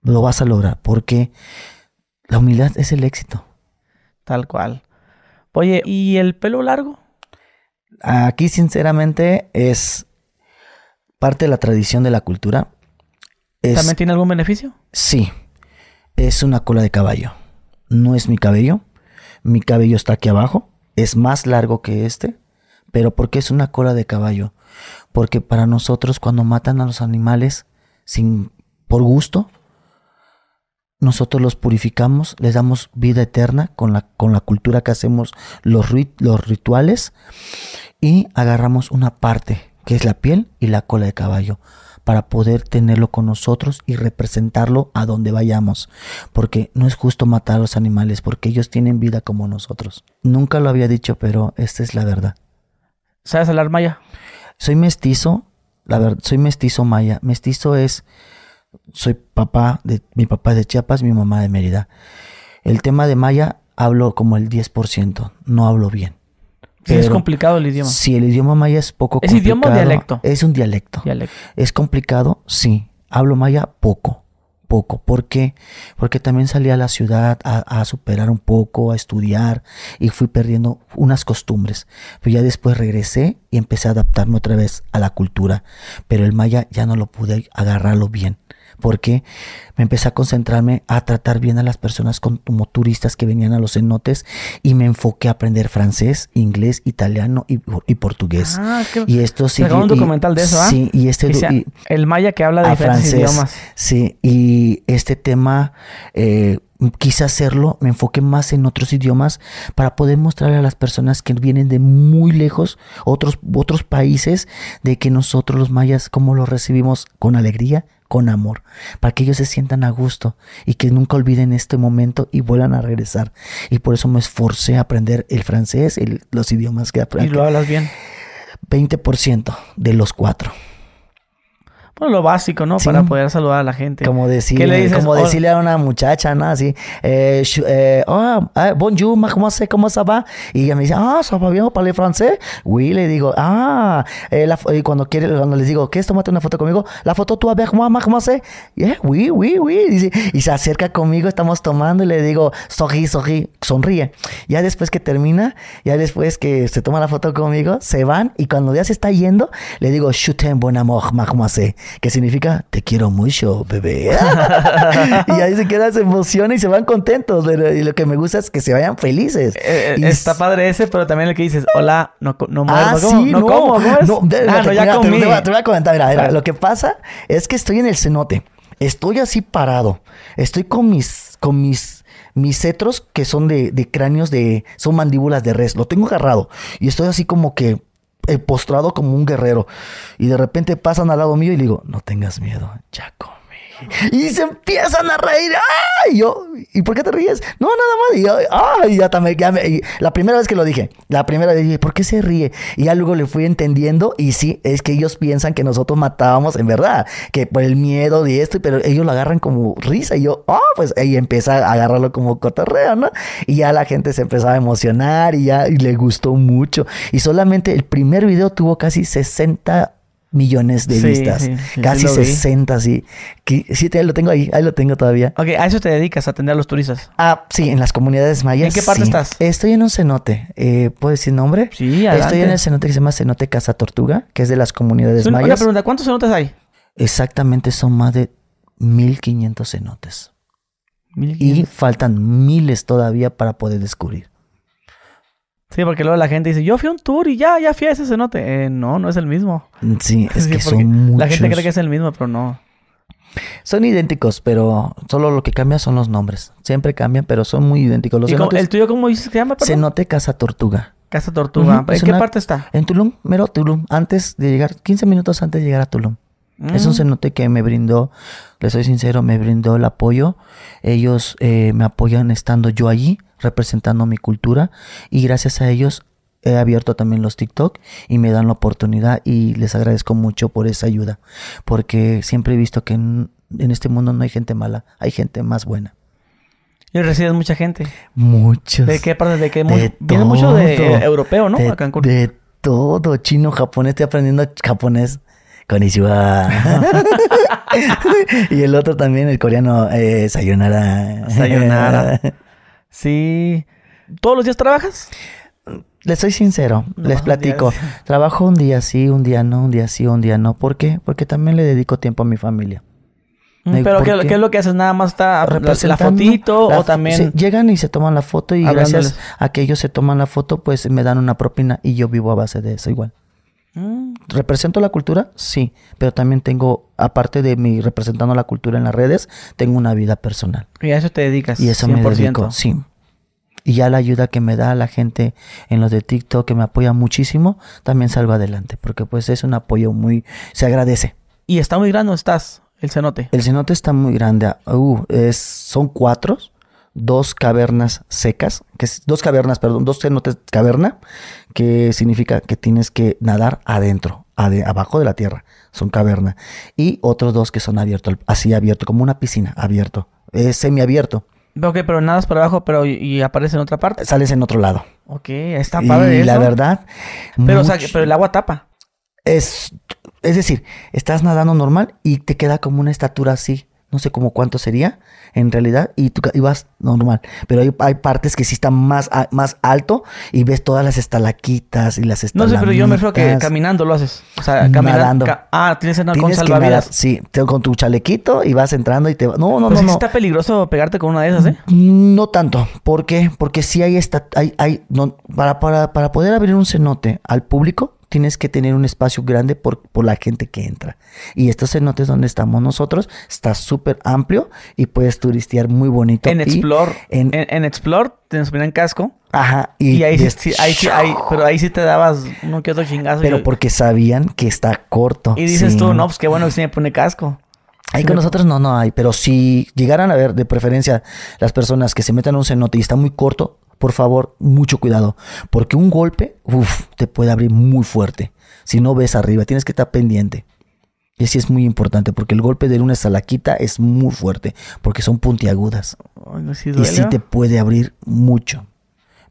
Lo vas a lograr porque la humildad es el éxito. Tal cual. Oye, ¿y el pelo largo? Aquí sinceramente es parte de la tradición de la cultura. Es, ¿También tiene algún beneficio? Sí, es una cola de caballo. No es mi cabello. Mi cabello está aquí abajo. Es más largo que este. Pero ¿por qué es una cola de caballo? Porque para nosotros cuando matan a los animales sin por gusto, nosotros los purificamos, les damos vida eterna con la, con la cultura que hacemos los, rit- los rituales y agarramos una parte que es la piel y la cola de caballo para poder tenerlo con nosotros y representarlo a donde vayamos. Porque no es justo matar a los animales, porque ellos tienen vida como nosotros. Nunca lo había dicho, pero esta es la verdad. ¿Sabes hablar maya? Soy mestizo, la verdad, soy mestizo maya. Mestizo es, soy papá, de, mi papá es de Chiapas, mi mamá de Mérida. El tema de maya hablo como el 10%, no hablo bien. Sí, es complicado el idioma. Si el idioma maya es poco ¿Es complicado. idioma o dialecto? Es un dialecto. Dialecto. ¿Es complicado? Sí. Hablo maya poco, poco. ¿Por qué? Porque también salí a la ciudad a, a superar un poco, a estudiar y fui perdiendo unas costumbres. Pero ya después regresé y empecé a adaptarme otra vez a la cultura. Pero el maya ya no lo pude agarrarlo bien. Porque me empecé a concentrarme a tratar bien a las personas como turistas que venían a los cenotes y me enfoqué a aprender francés, inglés, italiano y, y portugués. Ah, qué- Y esto sí. Un y- documental de eso, ¿ah? Sí, y este do- sea y- el maya que habla de diferentes francés. idiomas. Sí, y este tema eh, quise hacerlo, me enfoqué más en otros idiomas para poder mostrarle a las personas que vienen de muy lejos, otros, otros países, de que nosotros los mayas, cómo los recibimos con alegría, con amor, para que ellos se sientan a gusto y que nunca olviden este momento y vuelvan a regresar. Y por eso me esforcé a aprender el francés, el- los idiomas que Y aprendí. lo hablas bien. 20% de los cuatro. Bueno, lo básico, ¿no? Sí. Para poder saludar a la gente. Como ¿Qué le decirle, dices? como decirle a una muchacha, ¿no? Así, eh, eh, oh, ah, bonjour, ¿cómo se, cómo se va? Y ella me dice, ah, ça va bien, parle francés? Oui, le digo, ah, eh, la y cuando quiere, cuando les digo, ¿quieres tomarte una foto conmigo? La foto tú avec moi, ma, ¿cómo se? Yeah, oui, oui, oui. Dice, y se acerca conmigo, estamos tomando y le digo, sorry, sorry, sonríe. Ya después que termina, ya después que se toma la foto conmigo, se van y cuando ya se está yendo, le digo, t'aime, bon amour, ¿cómo se? Que significa te quiero mucho, bebé. y ahí se quedan, se emocionan y se van contentos. Y lo que me gusta es que se vayan felices. Eh, eh, Y está padre ese, pero también el que dices, hola, no, no Ah. ¿Cómo? sí, no, ¿cómo no, de- ah, no, ya mira, te- comí. Te, voy a- te voy a comentar, mira, mira, lo que pasa es que estoy en el cenote, estoy así parado, estoy con mis, con mis, mis cetros que son de, de cráneos de, son mandíbulas de res, lo tengo agarrado y estoy así como que postrado como un guerrero y de repente pasan al lado mío y le digo, no tengas miedo, comí. Y se empiezan a reír. ¡Ay! Y yo, ¿y por qué te ríes? No, nada más. Y yo, ¡ay! Ya también, ya me- y la primera vez que lo dije, la primera vez dije, ¿por qué se ríe? Y ya luego le fui entendiendo. Y sí, es que ellos piensan que nosotros matábamos en verdad, que por el miedo de esto, pero ellos lo agarran como risa. Y yo, ¡ah! pues ahí empieza a agarrarlo como cotorreo, ¿no? Y ya la gente se empezaba a emocionar y ya y le gustó mucho. Y solamente el primer video tuvo casi 60 millones de Sí, vistas. sí, sí, Casi sí lo vi. 60, sí. Que- sí, te- lo tengo ahí, ahí lo tengo todavía. Ok, a eso te dedicas, a atender a los turistas. Ah, sí, en las comunidades mayas. ¿En qué parte estás? Estoy en un cenote. Eh, ¿Puedo decir nombre? Sí, adelante. Estoy en el cenote que se llama Cenote Casa Tortuga, que es de las comunidades Una, una mayas. pregunta, ¿cuántos cenotes hay? Exactamente, son más de 1500 cenotes. Y 1500. faltan miles todavía para poder descubrir. Sí, porque luego la gente dice, yo fui a un tour y ya, ya fui a ese cenote. Eh, no, no es el mismo. Sí, es Sí, que son muchos. La gente cree que es el mismo, pero no. Son idénticos, pero solo lo que cambia son los nombres. Siempre cambian, pero son muy idénticos. Los ¿Y cómo- cenotes, el tuyo cómo dices que se llama? perdón? Cenote Casa Tortuga. Casa Tortuga. ¿En es qué una- parte está? En Tulum, mero Tulum, antes de llegar, 15 minutos antes de llegar a Tulum. Es un Mm. cenote que me brindó, les soy sincero, me brindó el apoyo. Ellos eh, me apoyan estando yo allí, representando mi cultura. Y gracias a ellos he abierto también los TikTok y me dan la oportunidad y les agradezco mucho por esa ayuda. Porque siempre he visto que en, en este mundo no hay gente mala, hay gente más buena. Y recibes mucha gente. Muchos. ¿De qué parte? ¿De qué? De Viene mucho de eh, europeo, ¿no? De, A Cancún. de todo, chino, japonés, estoy aprendiendo japonés. Konnichiwa. y el otro también, el coreano, eh, sayonara. Sayonara. Sí. ¿Todos los días trabajas? Les soy sincero, No, les platico. Trabajo un día sí, un día no, un día sí, un día no. ¿Por qué? Porque también le dedico tiempo a mi familia. Mm, ¿Pero ¿por qué, es lo que haces? ¿Nada más está la, la fotito la o también...? sí, llegan y se toman la foto y Hablándoles. gracias a que ellos se toman la foto, pues me dan una propina y yo vivo a base de eso igual. Mm, ¿Represento la cultura? Sí, pero también tengo, aparte de mi representando la cultura en las redes, tengo una vida personal. y a eso te dedicas. Y eso 100%. me dedico, sí. Y ya la ayuda que me da la gente en los de TikTok, que me apoya muchísimo, también salgo adelante, porque pues es un apoyo muy, se agradece. Y está muy grande, ¿dónde estás? El cenote. El cenote está muy grande, uh, es, son cuatro, dos cavernas secas, que es, dos cavernas, perdón, dos cenotes caverna, que significa que tienes que nadar adentro, ade- abajo de la tierra, son caverna. Y otros dos que son abiertos, así abierto, como una piscina, abierto, es semiabierto, Ok, pero nadas para abajo, pero y, y aparece en otra parte. sales en otro lado. Ok, está y padre la eso. verdad, Pero, o sea, pero el agua tapa. es, es decir, estás nadando normal y te queda como una estatura así. No sé cómo cuánto sería en realidad y tú y vas normal. Pero hay, hay partes que sí están más, a- más alto y ves todas las estalaquitas y las No sé, pero yo me refiero que estalamitas. caminando lo haces. O sea, caminando. Ca- ah, tienes que andar con que salvavidas. nadar, sí, te- con tu chalequito y vas entrando y te va- No, no, Pues no, sí no. está peligroso pegarte con una de esas, ¿eh? No tanto. ¿Por qué? Porque sí hay esta, hay, hay, no, para, para, para poder abrir un cenote al público, tienes que tener un espacio grande por, por la gente que entra. Y estos cenotes donde estamos nosotros está súper amplio y puedes turistear muy bonito. En Explore. en- En, en Explore te nos ponían casco. Ajá. Y, ahí, sí, ahí sí, ahí, pero ahí sí te dabas uno que otro chingazo. Pero porque sabían que está corto. y dices sí. tú, no, pues qué bueno que sí me pone casco. Ahí con nosotros no, no hay. Pero si llegaran a ver de preferencia las personas que se metan a un cenote y está muy corto, por favor, mucho cuidado. Porque un golpe, uff, te puede abrir muy fuerte. Si no ves arriba, tienes que estar pendiente. Y así es muy importante, porque el golpe de una salaquita es muy fuerte, porque son puntiagudas. Ay, no, sí Y sí te puede abrir mucho.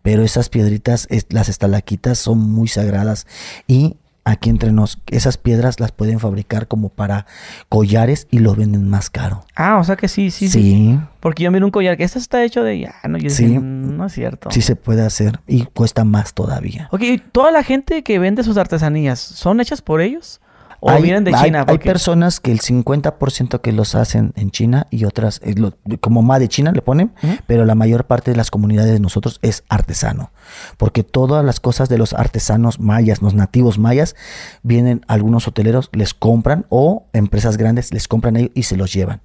Pero esas piedritas, es- las estalaquitas, son muy sagradas. Y aquí entre nos, esas piedras las pueden fabricar como para collares y los venden más caro. Ah, o sea que sí, sí, Sí, sí. sí, Porque yo miro un collar que este está hecho de ya, no, yo Sí. dije, "Mm, no es cierto. se puede hacer y cuesta más todavía. Ok, ¿y toda la gente que vende sus artesanías, ¿son hechas por ellos? ¿O hay, vienen de China? hay Porque- personas que el 50% que los hacen en China y otras, eh, lo- como más de China le ponen, pero la mayor parte de las comunidades de nosotros es artesano. Porque todas las cosas de los artesanos mayas, los nativos mayas, vienen algunos hoteleros, les compran o empresas grandes les compran ellos y se los llevan.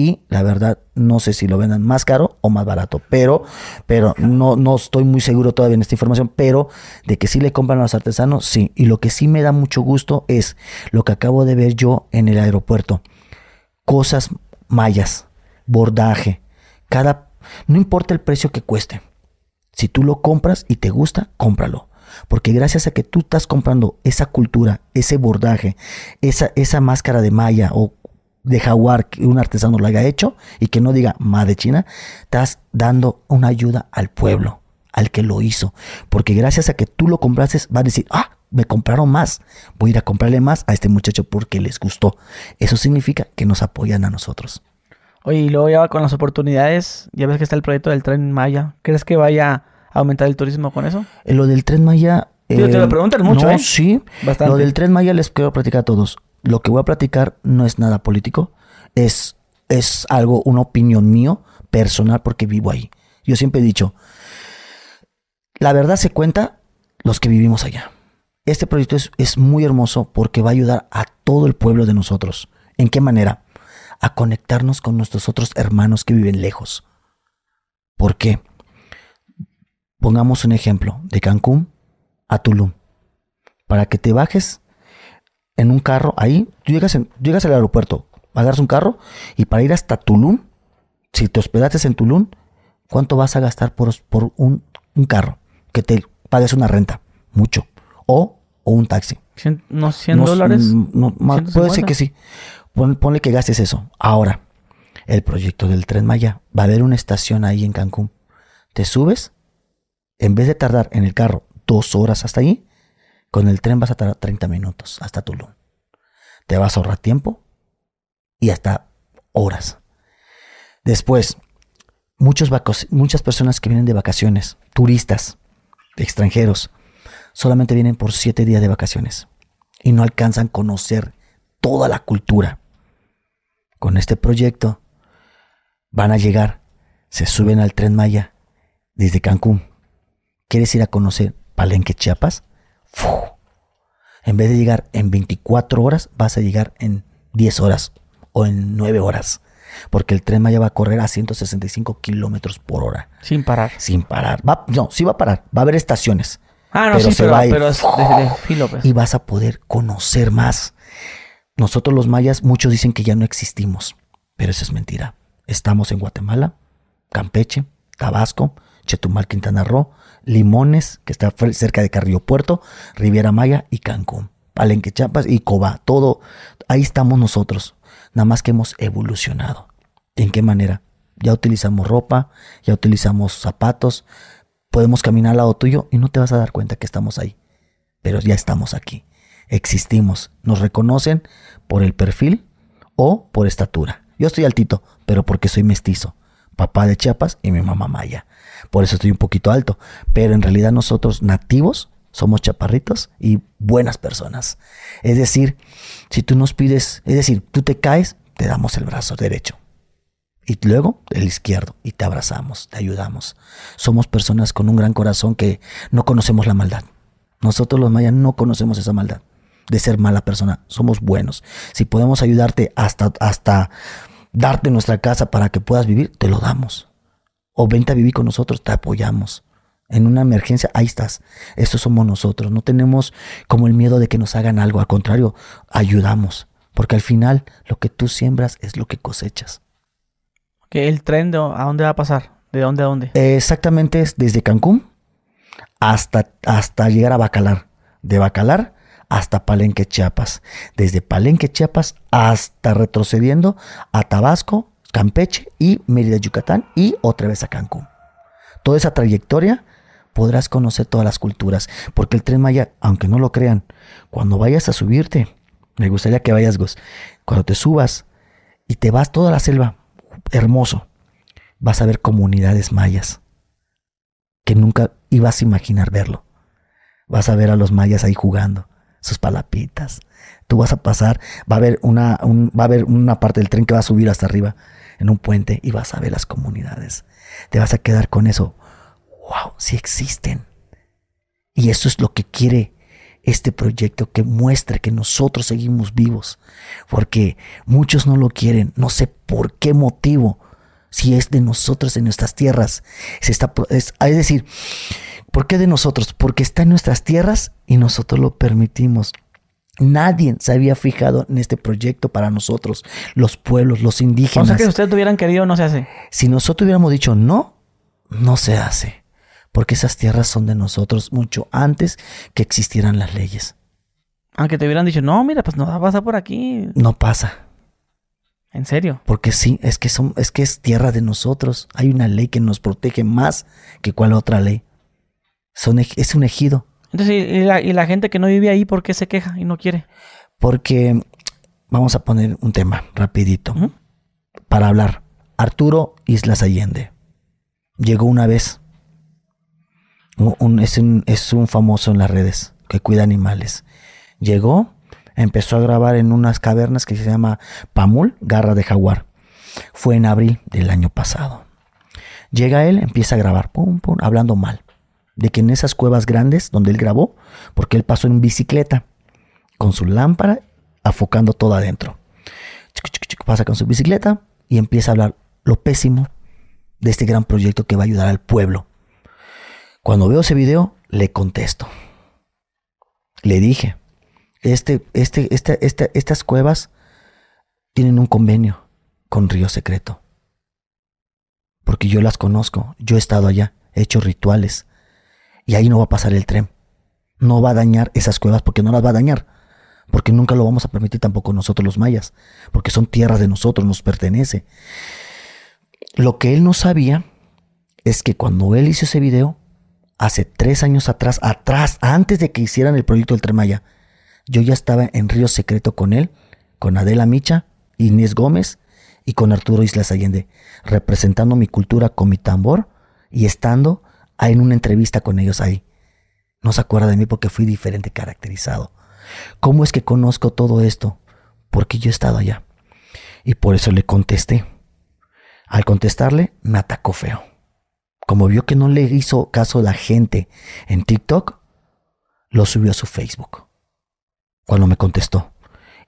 Y la verdad, no sé si lo vendan más caro o más barato, pero, pero no, no estoy muy seguro todavía en esta información, pero de que sí le compran a los artesanos, sí. Y lo que sí me da mucho gusto es lo que acabo de ver yo en el aeropuerto. Cosas mayas, bordaje, cada, no importa el precio que cueste. Si tú lo compras y te gusta, cómpralo. Porque gracias a que tú estás comprando esa cultura, ese bordaje, esa, esa máscara de malla o de jaguar que un artesano lo haya hecho y que no diga ma de China, estás dando una ayuda al pueblo, al que lo hizo. Porque gracias a que tú lo compraste, va a decir, ah, me compraron más, voy a ir a comprarle más a este muchacho porque les gustó. Eso significa que nos apoyan a nosotros. Oye, y luego ya con las oportunidades, ya ves que está el proyecto del tren Maya. ¿Crees que vaya a aumentar el turismo con eso? Eh, Lo del tren Maya. Tío, te lo preguntan mucho, no, ¿eh? sí. Bastante. Lo del tren Maya les quiero platicar a todos. Lo que voy a platicar no es nada político. Es, es algo, una opinión mío, personal, porque vivo ahí. Yo siempre he dicho, la verdad se cuenta los que vivimos allá. Este proyecto es, es muy hermoso porque va a ayudar a todo el pueblo de nosotros. ¿En qué manera? A conectarnos con nuestros otros hermanos que viven lejos. ¿Por qué? Pongamos un ejemplo, de Cancún a Tulum. Para que te bajes en un carro, ahí, tú llegas, en- llegas al aeropuerto, agarras un carro y para ir hasta Tulum, si te hospedaste en Tulum, ¿cuánto vas a gastar por, por un, un carro? Que te pagues una renta, mucho. O, o un taxi. Cien- ¿Unos 100 No, dólares? mm, no, puede ser 150. que sí. Pon- ponle que gastes eso. Ahora, el proyecto del Tren Maya. Va a haber una estación ahí en Cancún. Te subes, en vez de tardar en el carro dos horas hasta allí, con el tren vas a tardar 30 minutos hasta Tulum. Te vas a ahorrar tiempo y hasta horas. Después, muchos muchas personas que vienen de vacaciones, turistas, extranjeros, solamente vienen por siete días de vacaciones y no alcanzan a conocer toda la cultura. Con este proyecto van a llegar, se suben al tren Maya desde Cancún. ¿Quieres ir a conocer Palenque, Chiapas? ¡Fu! En vez de llegar en 24 horas, vas a llegar en 10 horas o en 9 horas. Porque el tren Maya va a correr a 165 kilómetros por hora. Sin parar. Sin parar. Va- no, sí va a parar. Va a haber estaciones. Ah, no, Pero sí, se pero, va a ir. pero es de, de filo, pues. y vas a poder conocer más. Nosotros los mayas, muchos dicen que ya no existimos, pero eso es mentira. Estamos en Guatemala, Campeche, Tabasco, Chetumal, Quintana Roo, Limones, que está cerca de Carrillo Puerto, Riviera Maya y Cancún, Palenque, Chiapas y Cobá. Todo, ahí estamos nosotros. Nada más que hemos evolucionado. ¿En qué manera? Ya utilizamos ropa, ya utilizamos zapatos, podemos caminar al lado tuyo y no te vas a dar cuenta que estamos ahí pero ya estamos aquí. Existimos. Nos reconocen por el perfil o por estatura. Yo estoy altito, pero porque soy mestizo. Papá de Chiapas y mi mamá maya. Por eso estoy un poquito alto. Pero en realidad nosotros nativos somos chaparritos y buenas personas. Es decir, si tú nos pides, es decir, tú te caes, te damos el brazo derecho. Y luego el izquierdo y te abrazamos, te ayudamos. Somos personas con un gran corazón que no conocemos la maldad. Nosotros los mayas no conocemos esa maldad de ser mala persona. Somos buenos. Si podemos ayudarte hasta, hasta darte nuestra casa para que puedas vivir, te lo damos. O vente a vivir con nosotros, te apoyamos. En una emergencia, ahí estás. Estos somos nosotros. No tenemos como el miedo de que nos hagan algo. Al contrario, ayudamos. Porque al final, lo que tú siembras es lo que cosechas. El tren, de, ¿a dónde va a pasar? ¿De dónde a dónde? Eh, exactamente es desde Cancún hasta, hasta llegar a Bacalar. De Bacalar hasta Palenque, Chiapas. Desde Palenque, Chiapas hasta retrocediendo a Tabasco, Campeche y Mérida, Yucatán y otra vez a Cancún. Toda esa trayectoria podrás conocer todas las culturas. Porque el tren Maya, aunque no lo crean, cuando vayas a subirte, me gustaría que vayas, cuando te subas y te vas toda la selva, hermoso, vas a ver comunidades mayas que nunca ibas a imaginar verlo. Vas a ver a los mayas ahí jugando, sus palapitas. Tú vas a pasar, va a haber una, un- va a haber una parte del tren que va a subir hasta arriba en un puente y vas a ver las comunidades. Te vas a quedar con eso. Wow, sí existen. Y eso es lo que quiere este proyecto que muestre que nosotros seguimos vivos. Porque muchos no lo quieren. No sé por qué motivo. Si es de nosotros en nuestras tierras. Se está, es, es decir, ¿por qué de nosotros? Porque está en nuestras tierras y nosotros lo permitimos. Nadie se había fijado en este proyecto para nosotros, los pueblos, los O indígenas. sea que si ustedes hubieran querido, no se hace. Si nosotros hubiéramos dicho no, no se hace. Porque esas tierras son de nosotros mucho antes que existieran las leyes. Aunque te hubieran dicho, no, mira, pues no va a pasar por aquí. No pasa. En serio. Porque sí, es que, son, es que es tierra de nosotros. Hay una ley que nos protege más que cual otra ley. Son, es un ejido. Entonces, ¿y la, y la gente que no vive ahí, ¿por qué se queja y no quiere? Porque vamos a poner un tema rapidito para hablar. Arturo Islas Allende. Llegó una vez. Un- un- es, un, es un famoso en las redes que cuida animales. Llegó, empezó a grabar en unas cavernas que se llama Pamul, Garra de Jaguar. Fue en abril del año pasado. Llega él, empieza a grabar, pum, pum, hablando mal. De que en esas cuevas grandes donde él grabó, porque él pasó en bicicleta, con su lámpara, afocando todo adentro. Pasa con su bicicleta y empieza a hablar lo pésimo de este gran proyecto que va a ayudar al pueblo. Cuando veo ese video, le contesto. Le dije, este, este, este, este- estas cuevas tienen un convenio con Río Secreto. Porque yo las conozco, yo he estado allá, he hecho rituales. Y ahí no va a pasar el tren. No va a dañar esas cuevas porque no las va a dañar. Porque nunca lo vamos a permitir tampoco nosotros los mayas. Porque son tierras de nosotros, nos pertenece. Lo que él no sabía es que cuando él hizo ese video, hace tres años atrás, atrás, antes de que hicieran el proyecto del Tren Maya, yo ya estaba en Río Secreto con él, con Adela Micha, Inés Gómez y con Arturo Islas Allende, representando mi cultura con mi tambor y estando en una entrevista con ellos ahí. No se acuerda de mí porque fui diferente caracterizado. ¿Cómo es que conozco todo esto? Porque yo he estado allá. Y por eso le contesté. Al contestarle, me atacó feo. Como vio que no le hizo caso la gente en TikTok, lo subió a su Facebook. Cuando me contestó.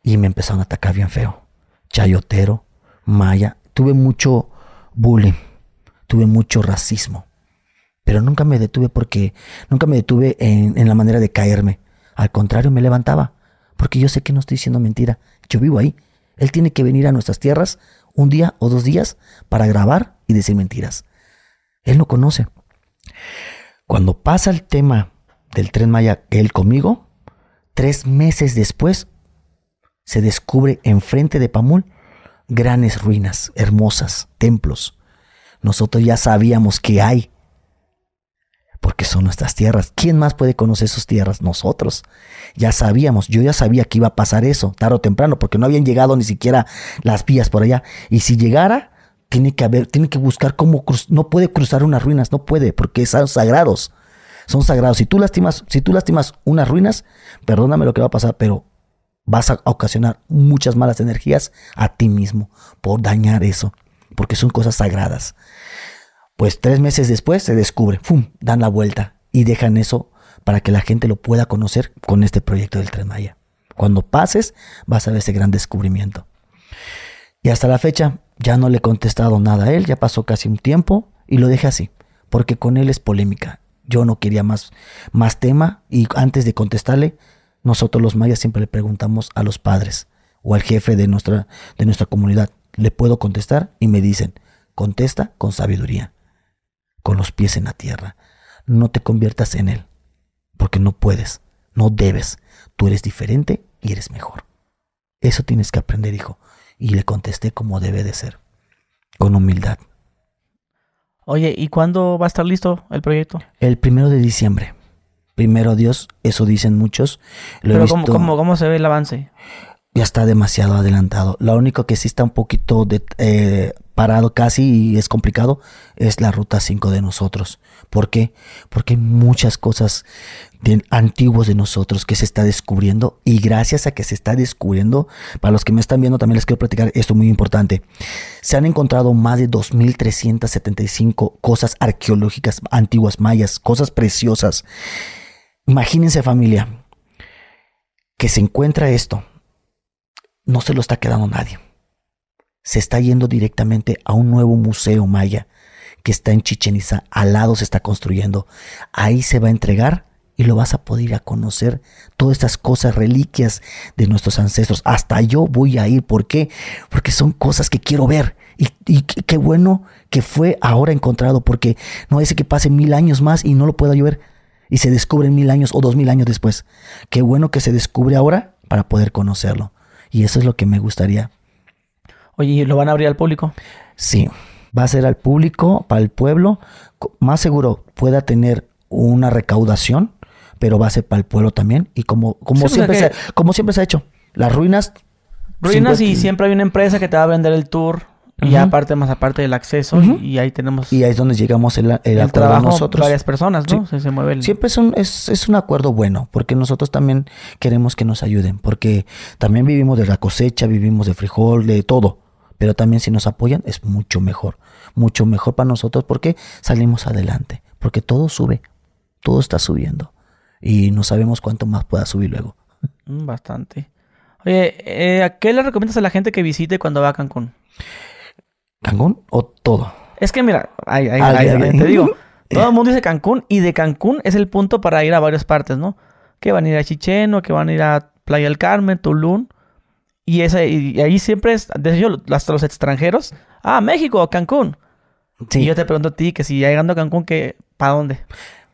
Y me empezaron a atacar bien feo. Chayotero, maya. Tuve mucho bullying. Tuve mucho racismo. Pero nunca me detuve porque nunca me detuve en, la manera de caerme. Al contrario, me levantaba. Porque yo sé que no estoy diciendo mentira. Yo vivo ahí. Él tiene que venir a nuestras tierras un día o dos días para grabar y decir mentiras. Él no conoce. Cuando pasa el tema del tren Maya, él conmigo, tres meses después, se descubre enfrente de Pamul grandes ruinas, hermosas, templos. Nosotros ya sabíamos que hay, porque son nuestras tierras. ¿Quién más puede conocer sus tierras? Nosotros. Ya sabíamos, yo ya sabía que iba a pasar eso, tarde o temprano, porque no habían llegado ni siquiera las vías por allá. Y si llegara, tiene que haber, tiene que buscar cómo no puede cruzar unas ruinas, no puede, porque son sagrados. Son sagrados. Si tú lastimas, si tú lastimas unas ruinas, perdóname lo que va a pasar, pero vas a ocasionar muchas malas energías a ti mismo por dañar eso, porque son cosas sagradas. Pues tres meses después se descubre, ¡fum! dan la vuelta y dejan eso para que la gente lo pueda conocer con este proyecto del Tren Maya. Cuando pases, vas a ver ese gran descubrimiento. Y hasta la fecha ya no le he contestado nada a él, ya pasó casi un tiempo y lo dejé así, porque con él es polémica. Yo no quería más, más tema y antes de contestarle, nosotros los mayas siempre le preguntamos a los padres o al jefe de nuestra, de nuestra comunidad, ¿le puedo contestar? Y me dicen, contesta con sabiduría, con los pies en la tierra. No te conviertas en él, porque no puedes, no debes. Tú eres diferente y eres mejor. Eso tienes que aprender, hijo. Y le contesté como debe de ser, con humildad. Oye, ¿y cuándo va a estar listo el proyecto? El primero de diciembre. Primero Dios, eso dicen muchos. Lo Pero ¿cómo, cómo, cómo se ve el avance? ya está demasiado adelantado. Lo único que sí está un poquito de, eh, parado casi y es complicado, es la ruta 5 de nosotros. ¿Por qué? Porque hay muchas cosas de, antiguos de nosotros que se está descubriendo y gracias a que se está descubriendo, para los que me están viendo también les quiero platicar esto muy importante. Se han encontrado más de 2.375 cosas arqueológicas antiguas mayas, cosas preciosas. Imagínense familia, que se encuentra esto, no se lo está quedando nadie se está yendo directamente a un nuevo museo maya que está en Chichen Itza, al lado se está construyendo. Ahí se va a entregar y lo vas a poder ir a conocer todas estas cosas, reliquias de nuestros ancestros. Hasta yo voy a ir. ¿Por qué? Porque son cosas que quiero ver. Y, qué bueno que fue ahora encontrado, porque no es que pase mil años más y no lo pueda yo ver. Y se descubre mil años o dos mil años después. Qué bueno que se descubre ahora para poder conocerlo. Y eso es lo que me gustaría Oye, ¿lo van a abrir al público? Sí, va a ser al público, para el pueblo. Más seguro pueda tener una recaudación, pero va a ser para el pueblo también. Y como, como, siempre, se, como siempre se ha hecho, las ruinas... Ruinas y siempre hay una empresa que te va a vender el tour. Y aparte, más aparte del acceso, y ahí tenemos... Y ahí es donde llegamos el, el, trabajo nosotros. varias personas, ¿no? Se, mueve Siempre es un, es, es, un acuerdo bueno, porque nosotros también queremos que nos ayuden, porque también vivimos de la cosecha, vivimos de frijol, de todo. Pero también si nos apoyan es mucho mejor, mucho mejor para nosotros porque salimos adelante, porque todo sube, todo está subiendo y no sabemos cuánto más pueda subir luego. Mm, bastante. Oye, eh, ¿a qué le recomiendas a la gente que visite cuando va a Cancún? ¿Cancún o todo? Es que mira, te digo, todo el mundo dice Cancún y de Cancún es el punto para ir a varias partes, ¿no? Que van a ir a Chichen o que van a ir a Playa del Carmen, Tulum. Y, ese, y ahí siempre es, yo, hasta los extranjeros, ah, México, Cancún. Sí. Y yo te pregunto a ti que si ya llegando a Cancún, que ¿para dónde?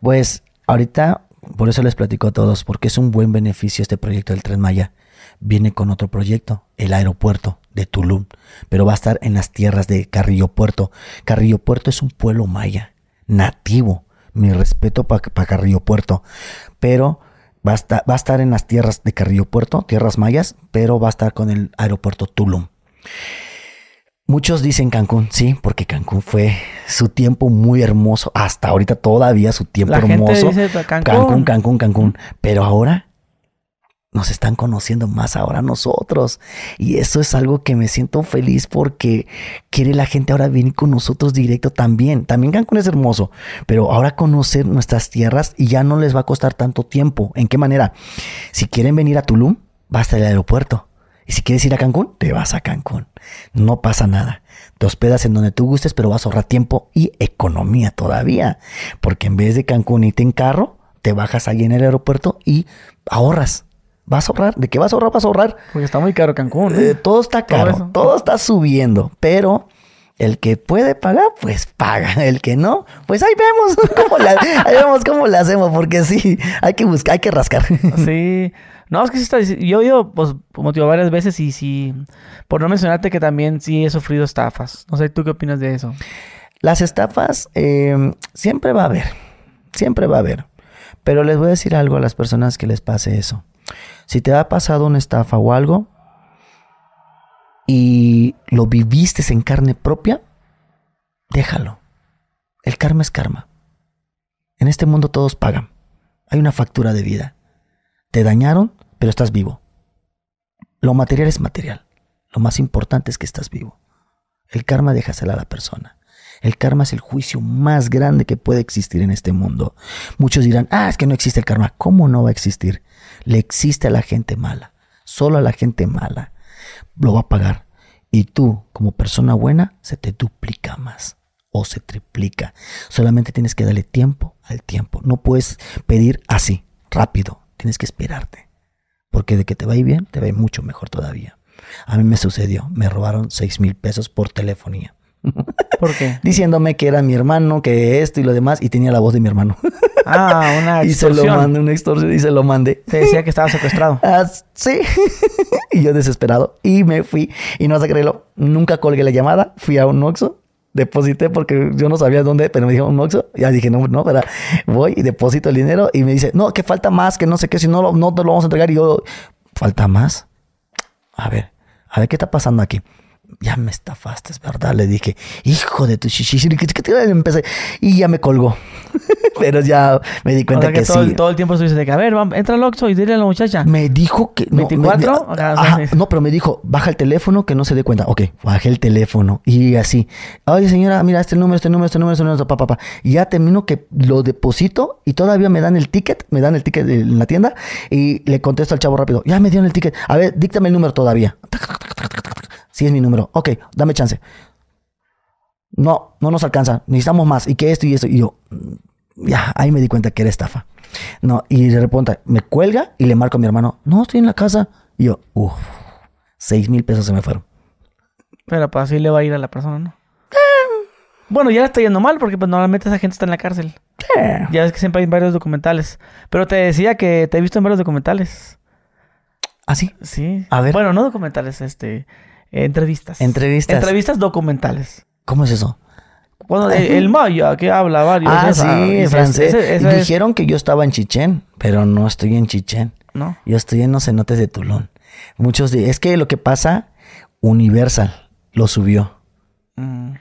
Pues ahorita, por eso les platico a todos, porque es un buen beneficio este proyecto del Tren Maya. Viene con otro proyecto, el aeropuerto de Tulum, pero va a estar en las tierras de Carrillo Puerto. Carrillo Puerto es un pueblo maya, nativo. Mi respeto para Carrillo Puerto. Pero Va a, estar, en las tierras de Carrillo Puerto, tierras mayas, pero va a estar con el aeropuerto Tulum. Muchos dicen Cancún, sí, porque Cancún fue su tiempo muy hermoso. Hasta ahorita todavía su tiempo hermoso. Cancún, Cancún, Cancún. Pero ahora nos están conociendo más ahora nosotros. Y eso es algo que me siento feliz porque quiere la gente ahora venir con nosotros directo también. También Cancún es hermoso, pero ahora conocer nuestras tierras y ya no les va a costar tanto tiempo. ¿En qué manera? Si quieren venir a Tulum, va hasta el aeropuerto. Y si quieres ir a Cancún, te vas a Cancún. No pasa nada. Te hospedas en donde tú gustes, pero vas a ahorrar tiempo y economía todavía. Porque en vez de Cancún irte en carro, te bajas ahí en el aeropuerto y ahorras. ¿Vas a ahorrar? ¿De qué vas a ahorrar? Vas a ahorrar. Porque está muy caro Cancún. ¿eh? todo está caro. Todo, está subiendo. Pero el que puede pagar, pues paga. El que no, pues ahí vemos cómo la, ahí vemos cómo le hacemos. Porque sí, hay que buscar, hay que rascar. Sí. No, es que sí está. Yo he ido, pues, motivo varias veces y sí. Por no mencionarte que también sí he sufrido estafas. No sé, ¿tú qué opinas de eso? Las estafas eh, siempre va a haber. Siempre va a haber. Pero les voy a decir algo a las personas que les pase eso. Si te ha pasado una estafa o algo y lo viviste en carne propia, déjalo. El karma es karma. En este mundo todos pagan. Hay una factura de vida. Te dañaron, pero estás vivo. Lo material es material. Lo más importante es que estás vivo. El karma déjasela a la persona. El karma es el juicio más grande que puede existir en este mundo. Muchos dirán, ah, es que no existe el karma. ¿Cómo no va a existir? Le existe a la gente mala. Solo a la gente mala lo va a pagar. Y tú, como persona buena, se te duplica más o se triplica. Solamente tienes que darle tiempo al tiempo. No puedes pedir así, rápido. Tienes que esperarte. Porque de que te va a ir bien, te va a ir mucho mejor todavía. A mí me sucedió. Me robaron seis mil pesos por telefonía. ¿Por qué? Diciéndome que era mi hermano, que esto y lo demás, y tenía la voz de mi hermano. Ah, una extorsión. Y se lo mandé, una extorsión, y se lo mandé. Te decía que estaba secuestrado. Ah, sí. y yo desesperado. Y me fui. Y no sé creerlo. Nunca colgué la llamada. Fui a un Oxxo. Deposité porque yo no sabía dónde, pero me dijo un Oxxo. Ya dije, no, no, pero voy y deposito el dinero. Y me dice, no, que falta más, que no sé qué, si no, no te lo vamos a entregar. Y yo, ¿falta más? A ver, a ver qué está pasando aquí ya me estafaste, es verdad. Le dije, hijo de tu empecé. Y ya me colgó. Pero ya me di cuenta O sea, que, que, todo, sí. todo el tiempo estuviste de que, a ver, vamos, entra al Oxxo y dile a la muchacha. Me dijo que. no, me- 24, me- ajá, ajá, sí. no, pero me dijo, baja el teléfono que no se dé cuenta. Ok, bajé el teléfono. Y así. Oye, señora, mira, este número, este número, este número, este número, pa, pa, pa. Y ya termino que lo deposito y todavía me dan el ticket, me dan el ticket en la tienda. Y le contesto al chavo rápido, ya me dieron el ticket. A ver, díctame el número todavía. Sí, es mi número. Ok, dame chance. No, no nos alcanza. Necesitamos más. Y que esto y esto. Y yo, mm, ya, ahí me di cuenta que era estafa. No, y de repente me cuelga y le marco a mi hermano, no, estoy en la casa. Y yo, uff, seis mil pesos se me fueron. Pero pues así le va a ir a la persona, ¿no? Bueno, ya le está yendo mal porque pues normalmente esa gente está en la cárcel. Ya ves que siempre hay varios documentales. Pero te decía que te he visto en varios documentales. ¿Ah, sí? Sí. A ver. Bueno, no documentales, este... entrevistas. Entrevistas. Entrevistas documentales. ¿Cómo es eso? Cuando el, el maya que habla varios. ah, esa- sí, ese- francés. ese- ese es- Dijeron que yo estaba en Chichén, pero no estoy en Chichén. ¿No? Yo estoy en los cenotes de Tulón. Muchos de... Es que lo que pasa, Universal lo subió, Mm.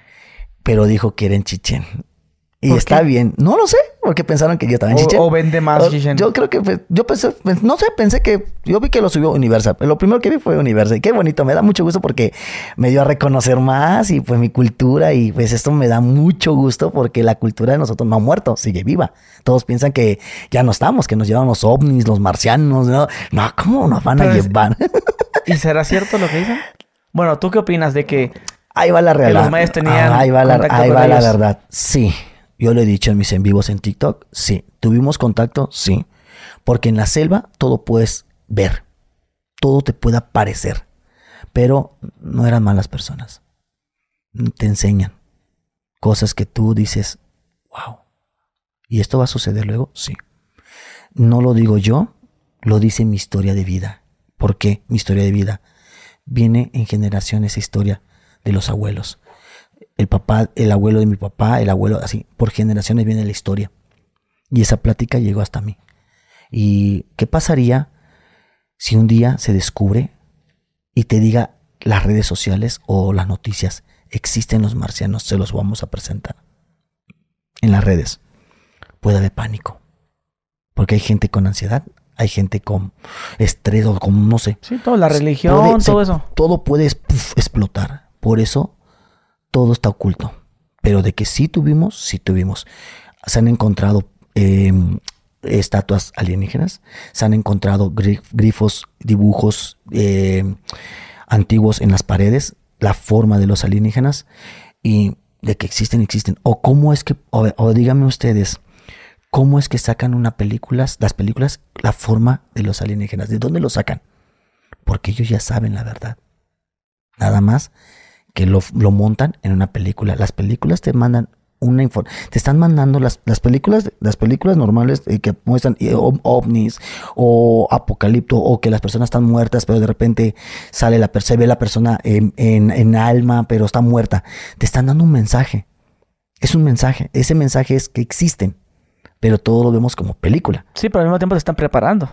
pero dijo que era en Chichén. Y ¿Por está qué? bien. No lo sé, porque pensaron que yo estaba en O, o vende más Chichen. Yo creo que fue- yo pensé, pens- no sé, pensé que yo vi que lo subió Universal. Lo primero que vi fue Universal. Y qué bonito, me da mucho gusto porque me dio a reconocer más y pues mi cultura y pues esto me da mucho gusto porque la cultura de nosotros no ha muerto, sigue viva. Todos piensan que ya no estamos, que nos llevan los ovnis, los marcianos, no, no ¿cómo nos van a es- llevar? ¿Y será cierto lo que dicen? Bueno, ¿tú qué opinas de que Ahí va la realidad. los tenían ahí va la, ahí va la verdad. Sí. Yo lo he dicho en mis en vivos en TikTok. Sí. ¿Tuvimos contacto? Sí. Porque en la selva todo puedes ver. Todo te puede aparecer. Pero no eran malas personas. Te enseñan cosas que tú dices, wow. ¿Y esto va a suceder luego? Sí. No lo digo yo, lo dice mi historia de vida. ¿Por qué mi historia de vida? Viene en generación esa historia de los abuelos. El papá, el abuelo de mi papá, el abuelo, así, por generaciones viene la historia. Y esa plática llegó hasta mí. ¿Y qué pasaría si un día se descubre y te diga las redes sociales o las noticias, existen los marcianos, se los vamos a presentar en las redes? Puede haber pánico. Porque hay gente con ansiedad, hay gente con estrés o con, no sé, Sí, toda la religión, puede- se- todo eso. todo puede puf, explotar. Por eso todo está oculto. Pero de que sí tuvimos, sí tuvimos. Se han encontrado eh, estatuas alienígenas, se han encontrado gri- grifos, dibujos eh, antiguos en las paredes, la forma de los alienígenas y de que existen, existen. O cómo es que, o, o díganme ustedes, cómo es que sacan una película, las películas, la forma de los alienígenas, ¿de dónde lo sacan? Porque ellos ya saben la verdad. Nada más que lo, montan en una película. Las películas te mandan una información. Te están mandando las, las películas, las películas normales eh, que muestran eh, ov- ovnis o apocalipto o que las personas están muertas, pero de repente sale la se ve la persona en, en- alma, pero está muerta. Te están dando un mensaje. Es un mensaje. Ese mensaje es que existen, pero todo lo vemos como película. Sí, pero al mismo tiempo se están preparando.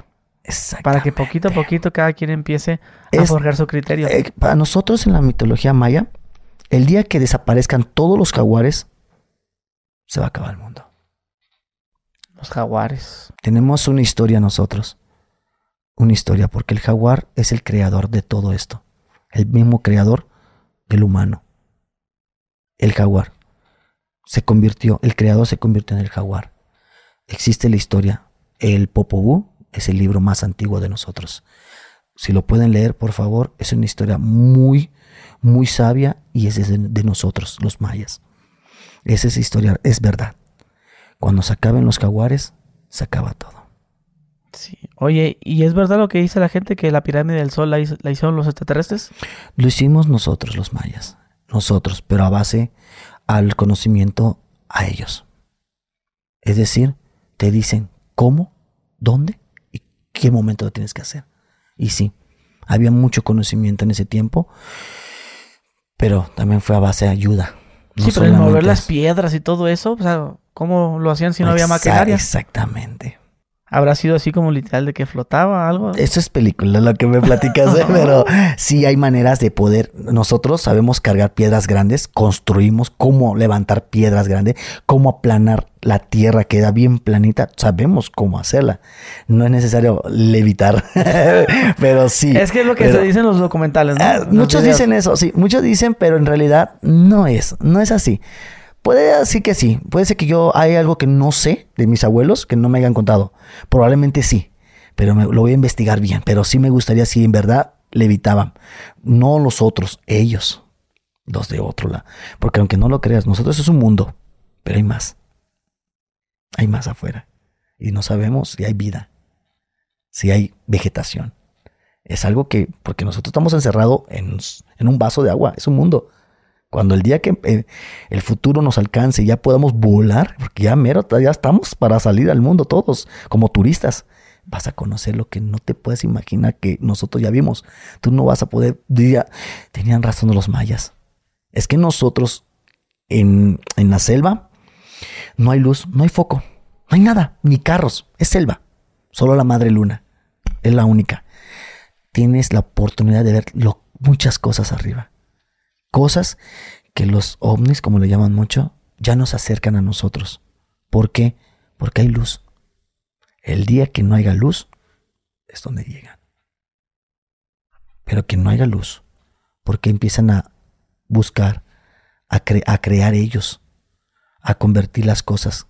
Para que poquito a poquito cada quien empiece a Es- forjar su criterio. Eh, para nosotros en la mitología maya, el día que desaparezcan todos los jaguares, se va a acabar el mundo. Los jaguares. Tenemos una historia nosotros. Una historia, porque el jaguar es el creador de todo esto. El mismo creador del humano. El jaguar. Se convirtió, el creador se convirtió en el jaguar. Existe la historia. El Popobú es el libro más antiguo de nosotros. Si lo pueden leer, por favor, es una historia muy, muy sabia y es de, de nosotros, los mayas. Esa es historia, es verdad. Cuando se acaben los jaguares, se acaba todo. Sí. Oye, ¿y es verdad lo que dice la gente que la pirámide del sol la, hizo- la hicieron los extraterrestres? Lo hicimos nosotros, los mayas. Nosotros, pero a base al conocimiento a ellos. Es decir, te dicen cómo, dónde qué momento lo tienes que hacer. Y sí, había mucho conocimiento en ese tiempo, pero también fue a base de ayuda. No sí, pero el mover las piedras y todo eso, o sea, ¿cómo lo hacían si no había maquinaria? Exactamente. ¿Habrá sido así como literal de que flotaba algo? Eso es película, lo que me platicas, ¿eh? pero sí hay maneras de poder. Nosotros sabemos cargar piedras grandes, construimos cómo levantar piedras grandes, cómo aplanar la tierra, queda bien planita, sabemos cómo hacerla. No es necesario levitar, pero sí. Es que es lo que pero- se dice en los documentales, ¿no? Ah, muchos videos. dicen eso, sí, muchos dicen, pero en realidad no es, no es así. Puede decir que sí, puede ser que yo hay algo que no sé de mis abuelos que no me hayan contado. Probablemente sí, pero me- lo voy a investigar bien. Pero sí me gustaría si en verdad levitaban, no los otros, ellos, los de otro lado. Porque aunque no lo creas, nosotros es un mundo, pero hay más. Hay más afuera. Y no sabemos si hay vida, si hay vegetación. Es algo que, porque nosotros estamos encerrados en, en un vaso de agua, es un mundo. Cuando el día que eh, el futuro nos alcance y ya podamos volar, porque ya mero, ya estamos para salir al mundo todos como turistas, vas a conocer lo que no te puedes imaginar que nosotros ya vimos. Tú no vas a poder, diría, tenían razón los mayas. Es que nosotros en, en la selva no hay luz, no hay foco, no hay nada, ni carros, es selva. Solo la madre luna es la única. Tienes la oportunidad de ver lo- muchas cosas arriba. Cosas que los ovnis, como le llaman mucho, ya nos acercan a nosotros. ¿Por qué? Porque hay luz. El día que no haya luz es donde llegan. Pero que no haya luz, porque empiezan a buscar, a, a crear ellos, a convertir las cosas,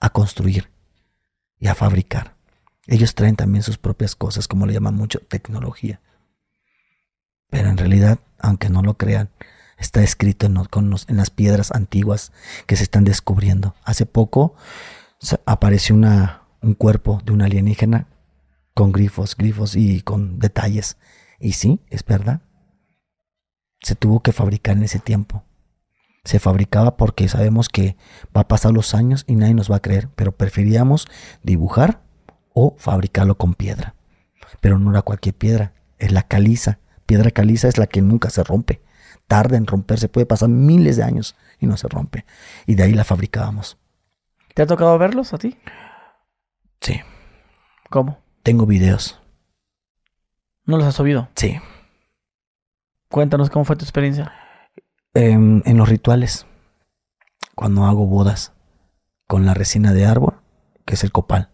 a construir y a fabricar. Ellos traen también sus propias cosas, como le llaman mucho, tecnología. Pero en realidad, aunque no lo crean, está escrito en, los- en las piedras antiguas que se están descubriendo. Hace poco apareció un cuerpo de un alienígena con grifos, grifos y con detalles. Y sí, es verdad. Se tuvo que fabricar en ese tiempo. Se fabricaba porque sabemos que va a pasar los años y nadie nos va a creer, pero preferíamos dibujar o fabricarlo con piedra. Pero no era cualquier piedra, es la caliza. Piedra caliza es la que nunca se rompe. Tarda en romperse, puede pasar miles de años y no se rompe. Y de ahí la fabricábamos. ¿Te ha tocado verlos a ti? Sí. ¿Cómo? Tengo videos. ¿No los has subido? Sí. Cuéntanos cómo fue tu experiencia. Em, en los rituales, cuando hago bodas con la resina de árbol, que es el copal,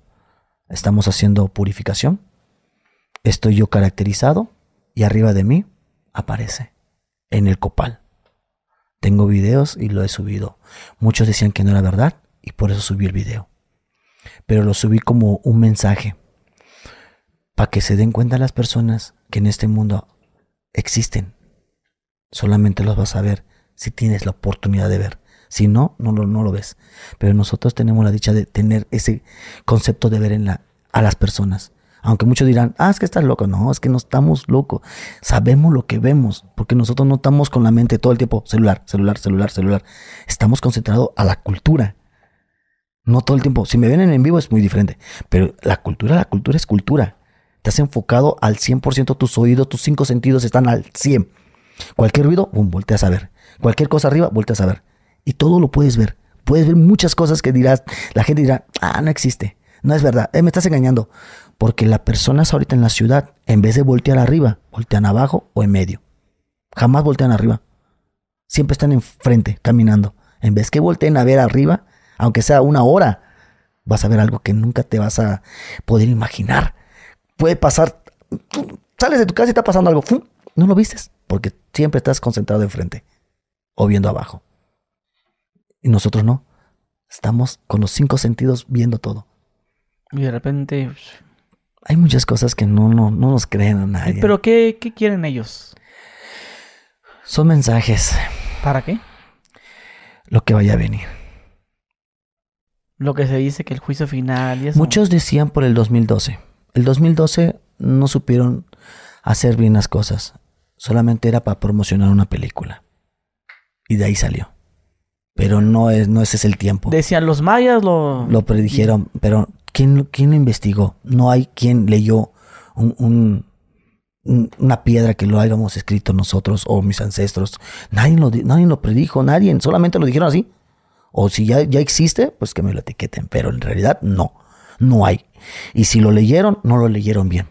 estamos haciendo purificación. Estoy yo caracterizado y arriba de mí aparece en el copal. Tengo videos y lo he subido. Muchos decían que no era verdad y por eso subí el video. Pero lo subí como un mensaje para que se den cuenta las personas que en este mundo existen. Solamente los vas a ver si tienes la oportunidad de ver. Si no, no lo, ves. Pero nosotros tenemos la dicha de tener ese concepto de ver en la, a las personas. Aunque muchos dirán, ah, es que estás loco. No, es que no estamos locos. Sabemos lo que vemos, porque nosotros no estamos con la mente todo el tiempo celular, celular, celular, celular. Estamos concentrados a la cultura. No todo el tiempo. Si me ven en vivo es muy diferente. Pero la cultura, la cultura es cultura. Te has enfocado al 100% tus oídos, tus cinco sentidos están al 100. Cualquier ruido, boom, volteas a ver. Cualquier cosa arriba, volteas a ver. Y todo lo puedes ver. Puedes ver muchas cosas que dirás, la gente dirá, ah, no existe. No es verdad, eh, me estás engañando. Porque las personas ahorita en la ciudad, en vez de voltear arriba, voltean abajo o en medio. Jamás voltean arriba. Siempre están enfrente, caminando. En vez que volteen a ver arriba, aunque sea una hora, vas a ver algo que nunca te vas a poder imaginar. Puede pasar, sales de tu casa y está pasando algo, no lo vistes, porque siempre estás concentrado enfrente o viendo abajo. Y nosotros no. Estamos con los cinco sentidos viendo todo. Y de repente... pues, Hay muchas cosas que no, no, no nos creen a nadie. ¿Pero qué, qué quieren ellos? Son mensajes, ¿Para qué? lo que vaya a venir. Lo que se dice que el juicio final y eso. Muchos decían por el 2012. El 2012 no supieron hacer bien las cosas. Solamente era para promocionar una película. Y de ahí salió. Pero no es, no ese es el tiempo. Decían los mayas, lo... Lo predijeron, pero ¿quién, quién lo investigó? No hay quien leyó un- un- un- una piedra que lo hayamos escrito nosotros o mis ancestros. Nadie lo, di- nadie lo predijo, nadie, solamente lo dijeron así. O si ya, ya existe, pues que me lo etiqueten, pero en realidad no, no hay. Y si lo leyeron, no lo leyeron bien.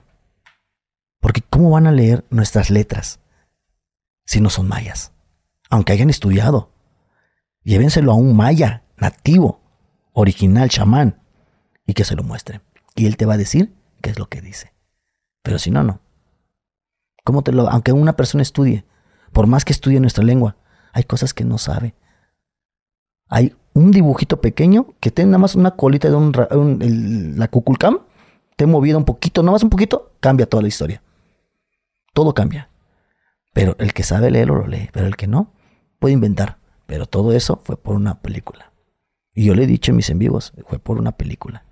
Porque ¿cómo van a leer nuestras letras si no son mayas? Aunque hayan estudiado. Llévenselo a un maya nativo, original, chamán, y que se lo muestre. Y él te va a decir qué es lo que dice. Pero si no, no. ¿Cómo te lo, aunque una persona estudie, por más que estudie nuestra lengua, hay cosas que no sabe. Hay un dibujito pequeño que tiene nada más una colita de un, la cuculcam, te he movido un poquito, nada más un poquito, cambia toda la historia. Todo cambia. Pero el que sabe leerlo lo lee, pero el que no puede inventar. Pero todo eso fue por una película. Y yo le he dicho en mis en vivos, fue por una película.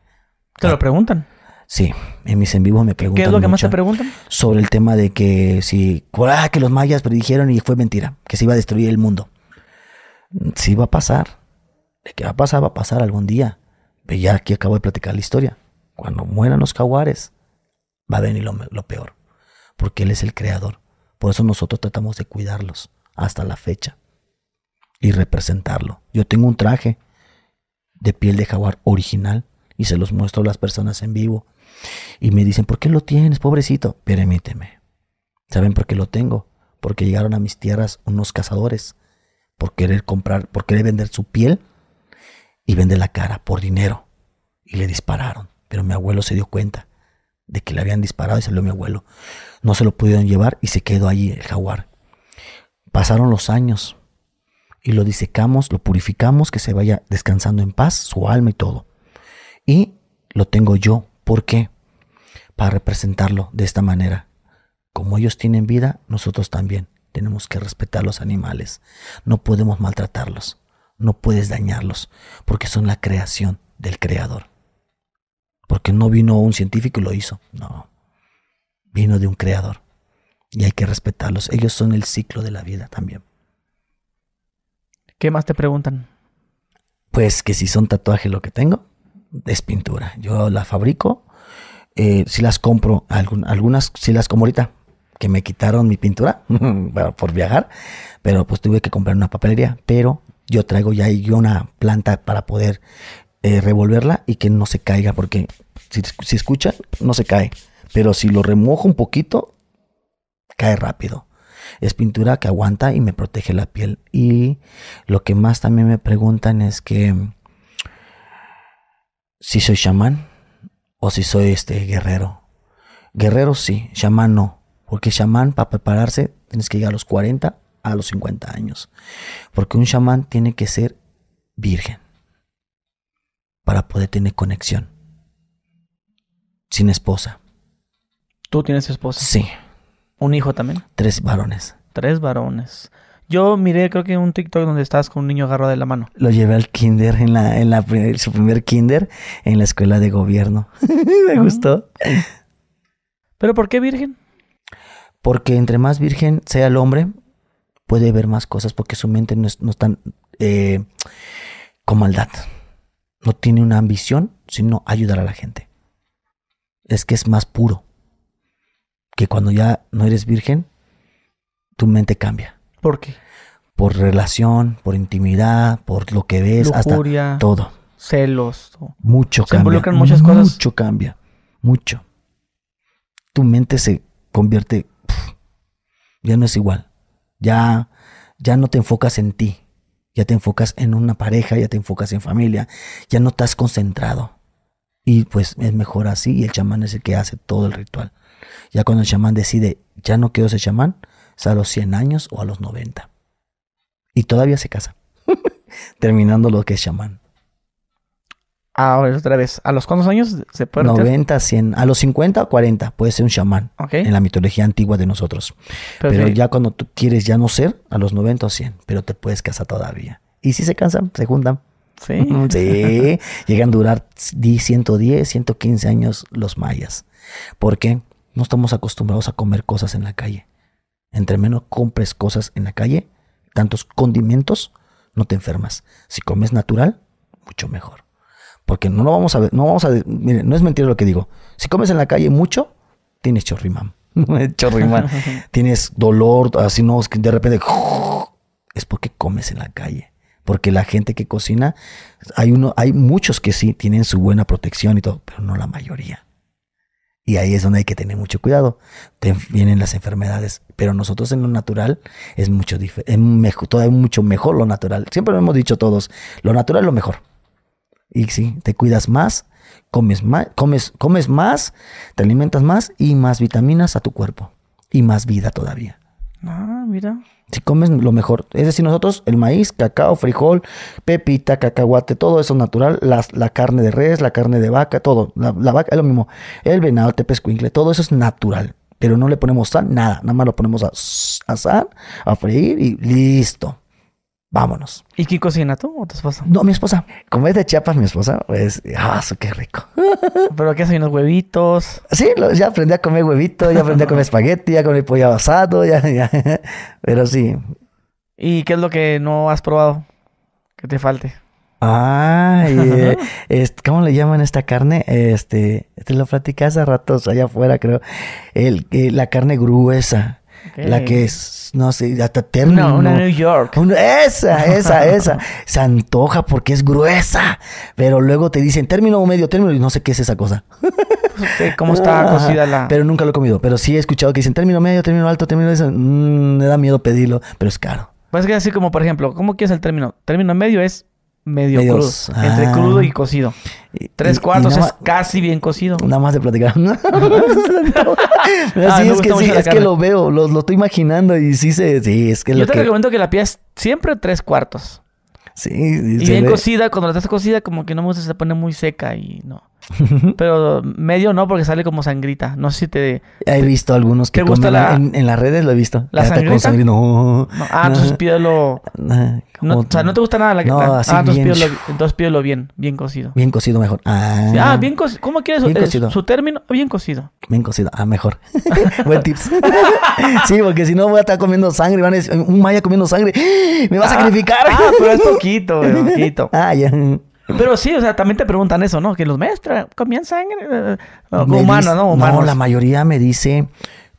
¿Te lo preguntan? Sí, en mis en vivos me preguntan. ¿Qué es lo que más te preguntan? Sobre el tema de que si, ah, que los mayas predijeron y fue mentira, que se iba a destruir el mundo. Sí va a pasar. De que va a pasar, va a pasar algún día. Pero ya aquí acabo de platicar la historia. Cuando mueran los jaguares, va a venir lo, lo peor. Porque Él es el creador. Por eso nosotros tratamos de cuidarlos hasta la fecha y representarlo. Yo tengo un traje de piel de jaguar original y se los muestro a las personas en vivo y me dicen, ¿por qué lo tienes, pobrecito? Permíteme. ¿Saben por qué lo tengo? Porque llegaron a mis tierras unos cazadores por querer comprar, por querer vender su piel y vender la cara por dinero. Y le dispararon. Pero mi abuelo se dio cuenta de que le habían disparado y salió mi abuelo. No se lo pudieron llevar y se quedó allí el jaguar. Pasaron los años y lo disecamos, lo purificamos, que se vaya descansando en paz, su alma y todo. Y lo tengo yo ¿Por qué? Para representarlo de esta manera. Como ellos tienen vida, nosotros también tenemos que respetar los animales. No podemos maltratarlos, no puedes dañarlos, porque son la creación del creador. Porque no vino un científico y lo hizo, no. Vino de un creador. Y hay que respetarlos. Ellos son el ciclo de la vida también. ¿Qué más te preguntan? Pues que si son tatuajes lo que tengo, es pintura. Yo la fabrico, eh, si las compro, algunas si las como ahorita, que me quitaron mi pintura por viajar, pero pues tuve que comprar una papelería, pero yo traigo ya una planta para poder eh, revolverla y que no se caiga, porque si, si escuchan, no se cae, pero si lo remojo un poquito, cae rápido. Es pintura que aguanta y me protege la piel. Y lo que más también me preguntan es que si soy chamán o si soy este guerrero. Guerrero sí, chamán no, porque chamán para prepararse tienes que llegar a los 40 a los 50 años, porque un chamán tiene que ser virgen para poder tener conexión. Sin esposa. ¿Tú tienes esposa? Sí. ¿Un hijo también? Tres varones. Tres varones. Yo miré, creo que un TikTok donde estás con un niño agarrado de la mano. Lo llevé al kinder, en la, en la su primer kinder, en la escuela de gobierno. Me gustó. ¿Pero por qué virgen? Porque entre más virgen sea el hombre, puede ver más cosas, porque su mente no es, no tan eh, con maldad. No tiene una ambición, sino ayudar a la gente. Es que es más puro. Que cuando ya no eres virgen, tu mente cambia ¿Por qué? Por relación, por intimidad, por lo que ves, hasta todo. Celos. Mucho se cambia. involucran muchas cosas. Mucho cambia. Mucho. Tu mente se convierte. ya no es igual. Ya, ya no te enfocas en ti. Ya te enfocas en una pareja, ya te enfocas en familia. Ya no estás concentrado. Y pues es mejor así. Y el chamán es el que hace todo el ritual. Ya cuando el chamán decide, ya no quiero ser chamán, a los 100 años o a los 90. Y todavía se casa. Terminando lo que es chamán. Ahora otra vez, ¿a los cuántos años se puede 90, 100, a los 50 o 40 puede ser un chamán en la mitología antigua de nosotros. Pero, ya cuando tú quieres ya no ser, a los 90 o 100, pero te puedes casar todavía. Y si se cansan, se juntan. Sí. sí. Llegan a durar 110, 115 años los mayas. Porque no estamos acostumbrados a comer cosas en la calle. Entre menos compres cosas en la calle, tantos condimentos, no te enfermas. Si comes natural, mucho mejor. Porque no lo vamos a ver, no vamos a, miren, no es mentira lo que digo. Si comes en la calle mucho, tienes chorrimán. chorrimán. tienes dolor, así no, es que de repente es porque comes en la calle. Porque la gente que cocina, hay uno, hay muchos que sí tienen su buena protección y todo, pero no la mayoría. Y ahí es donde hay que tener mucho cuidado. Vienen las enfermedades. Pero nosotros en lo natural es mucho es mejor, mucho mejor lo natural. Siempre lo hemos dicho todos, lo natural es lo mejor. Y sí, te cuidas más, comes más, comes, comes más, te alimentas más y más vitaminas a tu cuerpo. Y más vida todavía. Ah, mira. Si comes lo mejor. Es decir, nosotros el maíz, cacao, frijol, pepita, cacahuate, todo eso natural. La, la carne de res, la carne de vaca, todo. La, vaca es lo mismo. El venado, tepescuincle, todo eso es natural. Pero no le ponemos sal, nada. Nada más lo ponemos a asar, a freír y listo. Vámonos. ¿Y quién cocina tú o tu esposa? No, mi esposa. Como es de Chiapas, mi esposa, pues, ah, qué rico. ¿Pero qué hacen los huevitos? Sí, ya aprendí a comer huevitos, ya aprendí a comer espagueti, ya comí pollo asado, ya, ya. Pero sí. ¿Y qué es lo que no has probado? Que te falte. Ah, ¿cómo le llaman esta carne? Este, te lo platicé hace ratos allá afuera, creo. El, la carne gruesa. La que es, no sé, hasta término. No, una New York. esa, esa, esa. Se antoja porque es gruesa. Pero luego te dicen término o medio término y no sé qué es esa cosa. ¿Cómo está cocida la...? Pero nunca lo he comido. Pero sí he escuchado que dicen término medio, término alto, término... Eso. Mm, me da miedo pedirlo, pero es caro. Pues que así como, por ejemplo, ¿cómo quieres el término? Término medio es medio crudo. Entre crudo y cocido. Tres cuartos es casi bien cocido. Nada más de platicar. Ah, sí, es que sí, es que lo veo, lo, lo, estoy imaginando y sí se, sí, es que Yo te recomiendo que la pidas siempre tres cuartos. Sí, y bien cocida, cuando la estás cocida, como que no me gusta, se pone muy seca y no. Pero medio no, porque sale como sangrita. No sé si te. He visto algunos que gusta la... en, las redes lo he visto. ¿La sangrita? No. Ah, entonces pídelo. No, o sea, no te gusta nada la que. No, ah, así ah, entonces, pídelo, entonces pídelo bien, bien cocido. Bien cocido mejor. Ah, ah bien cocido. ¿Cómo quieres bien cocido. su término? Bien cocido. Bien cocido. Ah, mejor. Buen tips. sí, porque si no voy a estar comiendo sangre. Van a decir, un maya comiendo sangre. Me va a sacrificar. Ah, pero es Ah, ya. Pero sí, o sea, también te preguntan eso, ¿no? Que los maestros comían sangre. Eh, humanos, ¿no? Humanos. No, la mayoría me dice,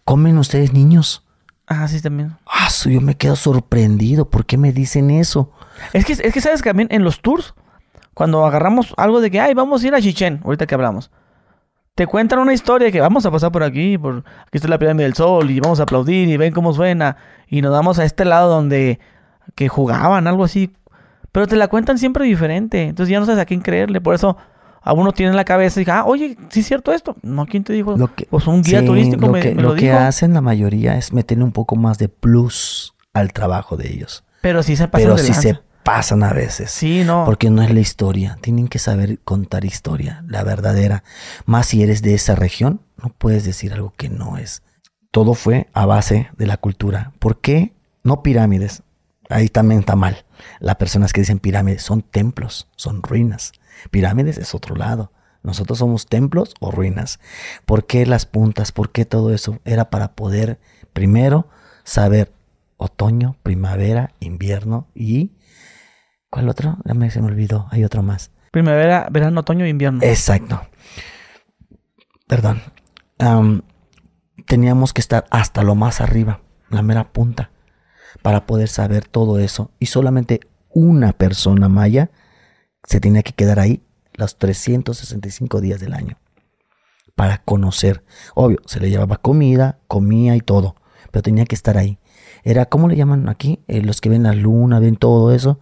¿comen ustedes niños? Ah, sí, también. Ah, yo me quedo sorprendido. ¿Por qué me dicen eso? Es que, es que sabes que también en los tours, cuando agarramos algo de que, ay, vamos a ir a Chichen, ahorita que hablamos, te cuentan una historia de que vamos a pasar por aquí, por aquí está la pirámide del sol, y vamos a aplaudir, y ven cómo suena, y nos damos a este lado donde que jugaban, algo así. Pero te la cuentan siempre diferente. Entonces ya no sabes a quién creerle. Por eso a uno tiene en la cabeza y dice, ah, oye, ¿sí es cierto esto? No, ¿quién te dijo? Lo que, pues un guía turístico lo me, que, lo, que hacen la mayoría es meterle un poco más de plus al trabajo de ellos. Pero sí se pasan Pero sí se pasan a veces. Sí, no. Porque no es la historia. Tienen que saber contar historia, la verdadera. Más si eres de esa región, no puedes decir algo que no es. Todo fue a base de la cultura. ¿Por qué? No pirámides. Ahí también está mal. Las personas que dicen pirámides son templos, son ruinas. Pirámides es otro lado. Nosotros somos templos o ruinas. ¿Por qué las puntas? ¿Por qué todo eso? Era para poder, primero, saber otoño, primavera, invierno y... ¿Cuál otro? Ya me, se me olvidó. Hay otro más. Primavera, verano, otoño e invierno. Exacto. Perdón. teníamos que estar hasta lo más arriba, la mera punta para poder saber todo eso. Y solamente una persona maya se tenía que quedar ahí los 365 días del año para conocer. Obvio, se le llevaba comida, comía y todo, pero tenía que estar ahí. Era, ¿cómo le llaman aquí? Eh, los que ven la luna, ven todo eso,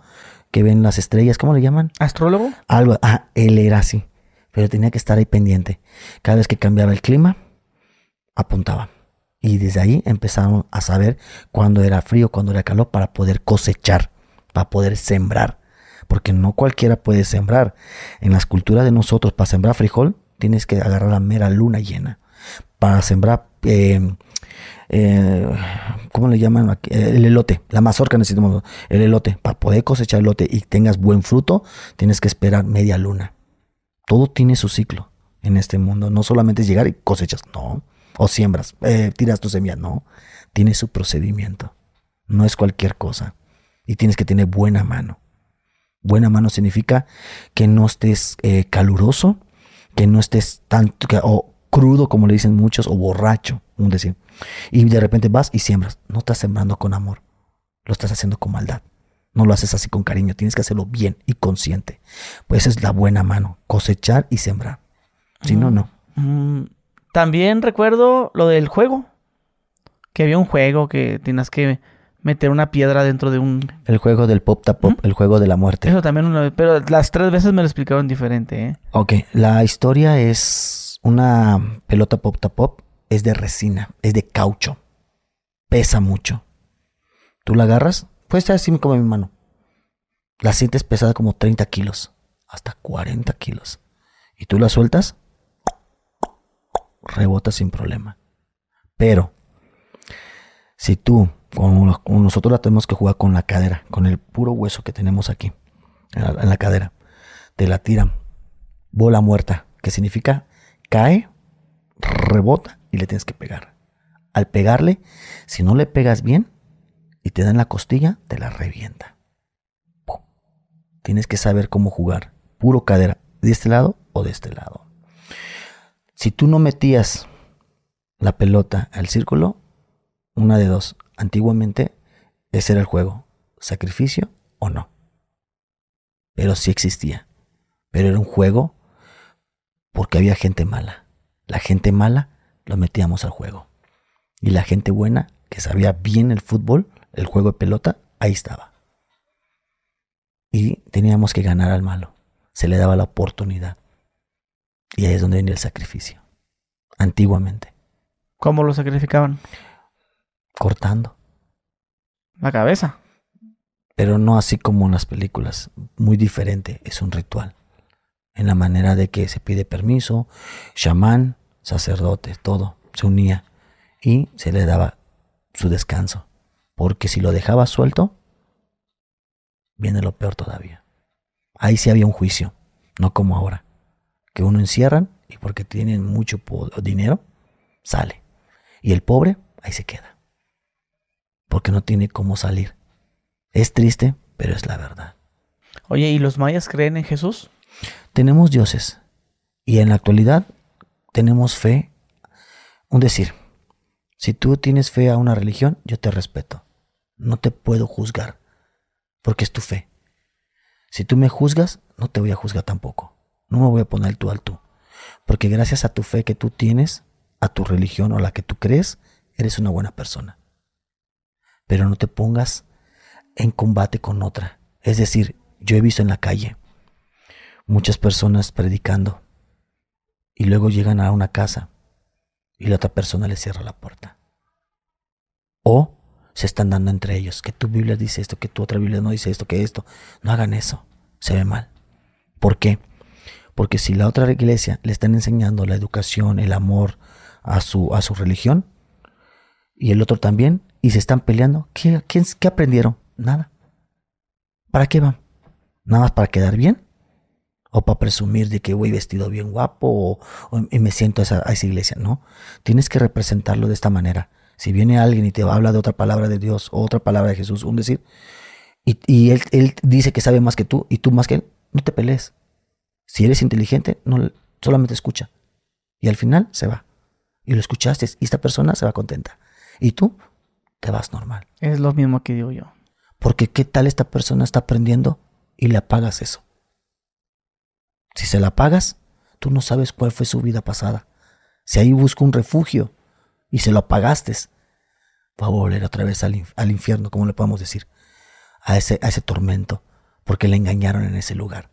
que ven las estrellas, ¿cómo le llaman? ¿Astrólogo? Algo, ah, él era así, pero tenía que estar ahí pendiente. Cada vez que cambiaba el clima, apuntaba. Y desde ahí empezaron a saber cuándo era frío, cuándo era calor, para poder cosechar, para poder sembrar. Porque no cualquiera puede sembrar. En las culturas de nosotros, para sembrar frijol, tienes que agarrar la mera luna llena. Para sembrar, eh, eh, ¿cómo le llaman? El elote, la mazorca necesitamos, el elote. Para poder cosechar elote y tengas buen fruto, tienes que esperar media luna. Todo tiene su ciclo en este mundo. No solamente es llegar y cosechas, no o siembras, eh, tiras tu semilla. No, tiene su procedimiento. No es cualquier cosa. Y tienes que tener buena mano. Buena mano significa que no estés eh, caluroso, que no estés tanto, o crudo, como le dicen muchos, o borracho, un decir. Y de repente vas y siembras. No estás sembrando con amor, lo estás haciendo con maldad. No lo haces así con cariño, tienes que hacerlo bien y consciente. Pues esa es la buena mano, cosechar y sembrar. Si no, no. Mm, También recuerdo lo del juego. Que había un juego que tienes que meter una piedra dentro de un... El juego del pop tap pop, el juego de la muerte. Eso también una vez, pero las tres veces me lo explicaron diferente, ¿eh? Ok, la historia es una pelota pop tap pop, es de resina, es de caucho, pesa mucho. Tú la agarras, puede estar así como en mi mano. La sientes pesada como 30 kilos, hasta 40 kilos. Y tú la sueltas, rebota sin problema. Pero, si tú, como nosotros la tenemos que jugar con la cadera, con el puro hueso que tenemos aquí, en la, cadera, te la tiran, bola muerta, que significa cae, rebota y le tienes que pegar. Al pegarle, si no le pegas bien y te dan la costilla, te la revienta. Tienes que saber cómo jugar. Puro cadera, de este lado o de este lado. Si tú no metías la pelota al círculo, una de dos. Antiguamente ese era el juego, sacrificio o no. Pero sí existía. Pero era un juego porque había gente mala. La gente mala lo metíamos al juego. Y la gente buena, que sabía bien el fútbol, el juego de pelota, ahí estaba. Y teníamos que ganar al malo. Se le daba la oportunidad. Y ahí es donde venía el sacrificio. Antiguamente. ¿Cómo lo sacrificaban? Cortando. La cabeza. Pero no así como en las películas. Muy diferente. Es un ritual. En la manera de que se pide permiso. Chamán, sacerdote, todo. Se unía. Y se le daba su descanso. Porque si lo dejaba suelto, viene lo peor todavía. Ahí sí había un juicio. No como ahora. Que uno encierran y porque tienen mucho dinero, sale. Y el pobre, ahí se queda. Porque no tiene cómo salir. Es triste, pero es la verdad. Oye, ¿y los mayas creen en Jesús? Tenemos dioses. Y en la actualidad tenemos fe. Un decir, si tú tienes fe a una religión, yo te respeto. No te puedo juzgar, porque es tu fe. Si tú me juzgas, no te voy a juzgar tampoco. No me voy a poner tú al tú. Porque gracias a tu fe que tú tienes, a tu religión o la que tú crees, eres una buena persona. Pero no te pongas en combate con otra. Es decir, yo he visto en la calle muchas personas predicando y luego llegan a una casa y la otra persona les cierra la puerta. O se están dando entre ellos, que tu Biblia dice esto, que tu otra Biblia no dice esto, que esto. No hagan eso, se ve mal. ¿Por qué? Porque si la otra iglesia le están enseñando la educación, el amor a su, a su religión, y el otro también, y se están peleando, ¿qué, qué aprendieron? Nada. ¿Para qué van? ¿Nada más para quedar bien? ¿O para presumir de que voy vestido bien guapo o, y me siento a esa, esa iglesia? No, tienes que representarlo de esta manera. Si viene alguien y te habla de otra palabra de Dios o otra palabra de Jesús, un decir, y, y él, él dice que sabe más que tú y tú más que él, no te pelees. Si eres inteligente, no, solamente escucha. Y al final se va. Y lo escuchaste y esta persona se va contenta. Y tú te vas normal. Es lo mismo que digo yo. Porque qué tal esta persona está aprendiendo y le apagas eso. Si se la apagas, tú no sabes cuál fue su vida pasada. Si ahí busca un refugio y se lo apagaste, va a volver otra vez al, al infierno, como le podemos decir, a ese, a ese tormento, porque le engañaron en ese lugar.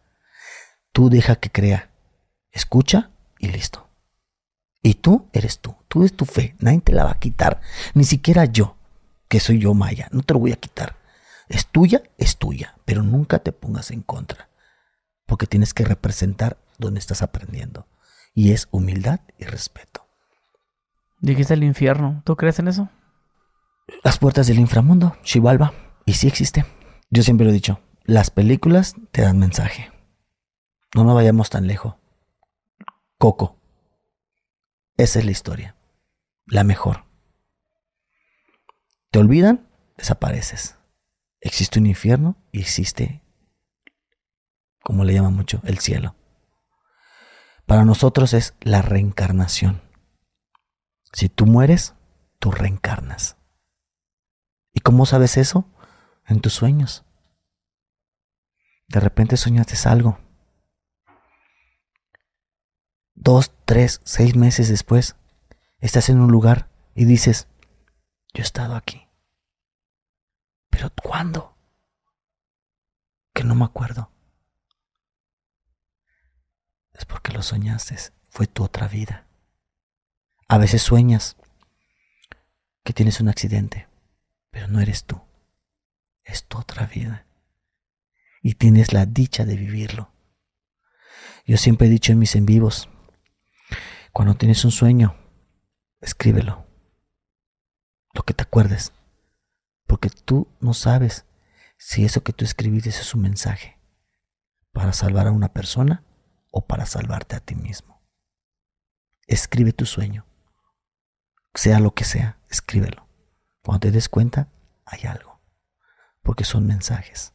Tú deja que crea, escucha y listo. Y tú eres tú, tú es tu fe, nadie te la va a quitar, ni siquiera yo, que soy yo Maya, no te lo voy a quitar. Es tuya, es tuya, pero nunca te pongas en contra, porque tienes que representar donde estás aprendiendo, y es humildad y respeto. Dijiste el infierno. ¿Tú crees en eso? Las puertas del inframundo, Chivalba, y sí existe. Yo siempre lo he dicho, las películas te dan mensaje. No nos vayamos tan lejos. Coco. Esa es la historia. La mejor. Te olvidan, desapareces. Existe un infierno y existe, como le llaman mucho, el cielo. Para nosotros es la reencarnación. Si tú mueres, tú reencarnas. ¿Y cómo sabes eso? En tus sueños. De repente soñaste algo. Dos, tres, seis meses después, estás en un lugar y dices, yo he estado aquí. ¿Pero cuándo? Que no me acuerdo. Es porque lo soñaste, fue tu otra vida. A veces sueñas que tienes un accidente, pero no eres tú, es tu otra vida. Y tienes la dicha de vivirlo. Yo siempre he dicho en mis en vivos, cuando tienes un sueño, escríbelo, lo que te acuerdes, porque tú no sabes si eso que tú escribiste es un mensaje para salvar a una persona o para salvarte a ti mismo. Escribe tu sueño sea lo que sea, escríbelo. Cuando te des cuenta, hay algo. Porque son mensajes.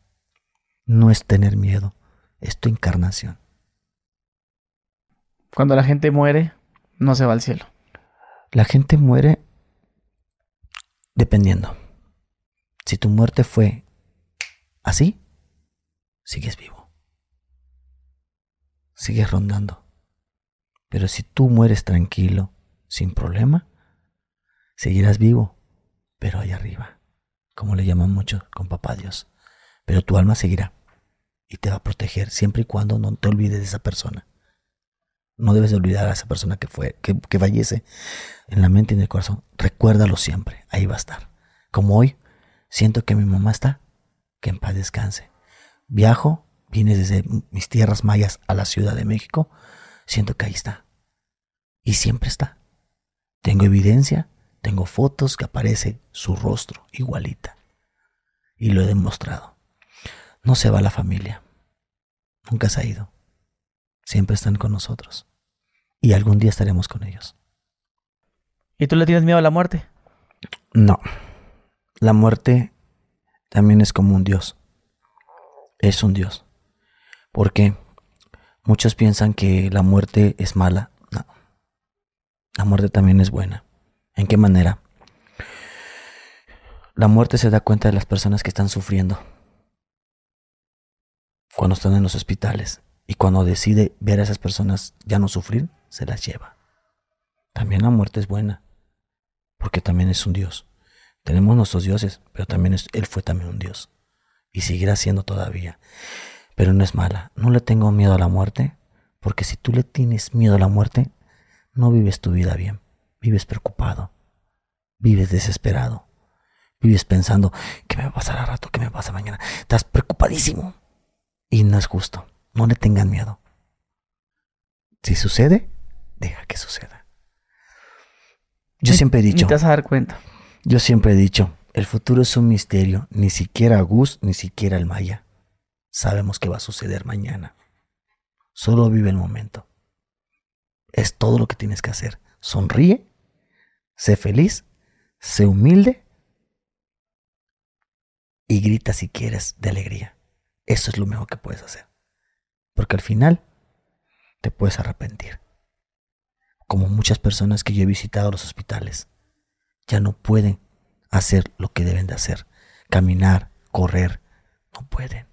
No es tener miedo, es tu encarnación. Cuando la gente muere, no se va al cielo. La gente muere dependiendo. Si tu muerte fue así, sigues vivo. Sigues rondando. Pero si tú mueres tranquilo, sin problema, seguirás vivo, pero ahí arriba, como le llaman muchos, con papá Dios. Pero tu alma seguirá y te va a proteger siempre y cuando no te olvides de esa persona. No debes de olvidar a esa persona que fue, que, que fallece en la mente y en el corazón. Recuérdalo siempre, ahí va a estar. Como hoy, siento que mi mamá está, que en paz descanse. Viajo, vine desde mis tierras mayas a la Ciudad de México, siento que ahí está. Y siempre está. Tengo evidencia tengo fotos que aparece su rostro igualita. Y lo he demostrado. No se va la familia. Nunca se ha ido. Siempre están con nosotros. Y algún día estaremos con ellos. ¿Y tú le tienes miedo a la muerte? No. La muerte también es como un Dios. Es un Dios. Porque muchos piensan que la muerte es mala. No. La muerte también es buena. ¿En qué manera? La muerte se da cuenta de las personas que están sufriendo cuando están en los hospitales y cuando decide ver a esas personas ya no sufrir, se las lleva. También la muerte es buena, porque también es un Dios. Tenemos nuestros dioses, pero también Él fue también un Dios y seguirá siendo todavía. Pero no es mala. No le tengo miedo a la muerte, porque si tú le tienes miedo a la muerte, no vives tu vida bien vives preocupado, vives desesperado, vives pensando, ¿qué me va a pasar a rato? ¿Qué me pasa mañana? Estás preocupadísimo. Y no es justo. No le tengan miedo. Si sucede, deja que suceda. Yo siempre he dicho. te vas a dar cuenta. Yo siempre he dicho, el futuro es un misterio. Ni siquiera Gus, ni siquiera el Maya. Sabemos qué va a suceder mañana. Solo vive el momento. Es todo lo que tienes que hacer. Sonríe sé feliz, sé humilde y grita si quieres de alegría. Eso es lo mejor que puedes hacer. Porque al final te puedes arrepentir. Como muchas personas que yo he visitado los hospitales, ya no pueden hacer lo que deben de hacer. Caminar, correr, no pueden.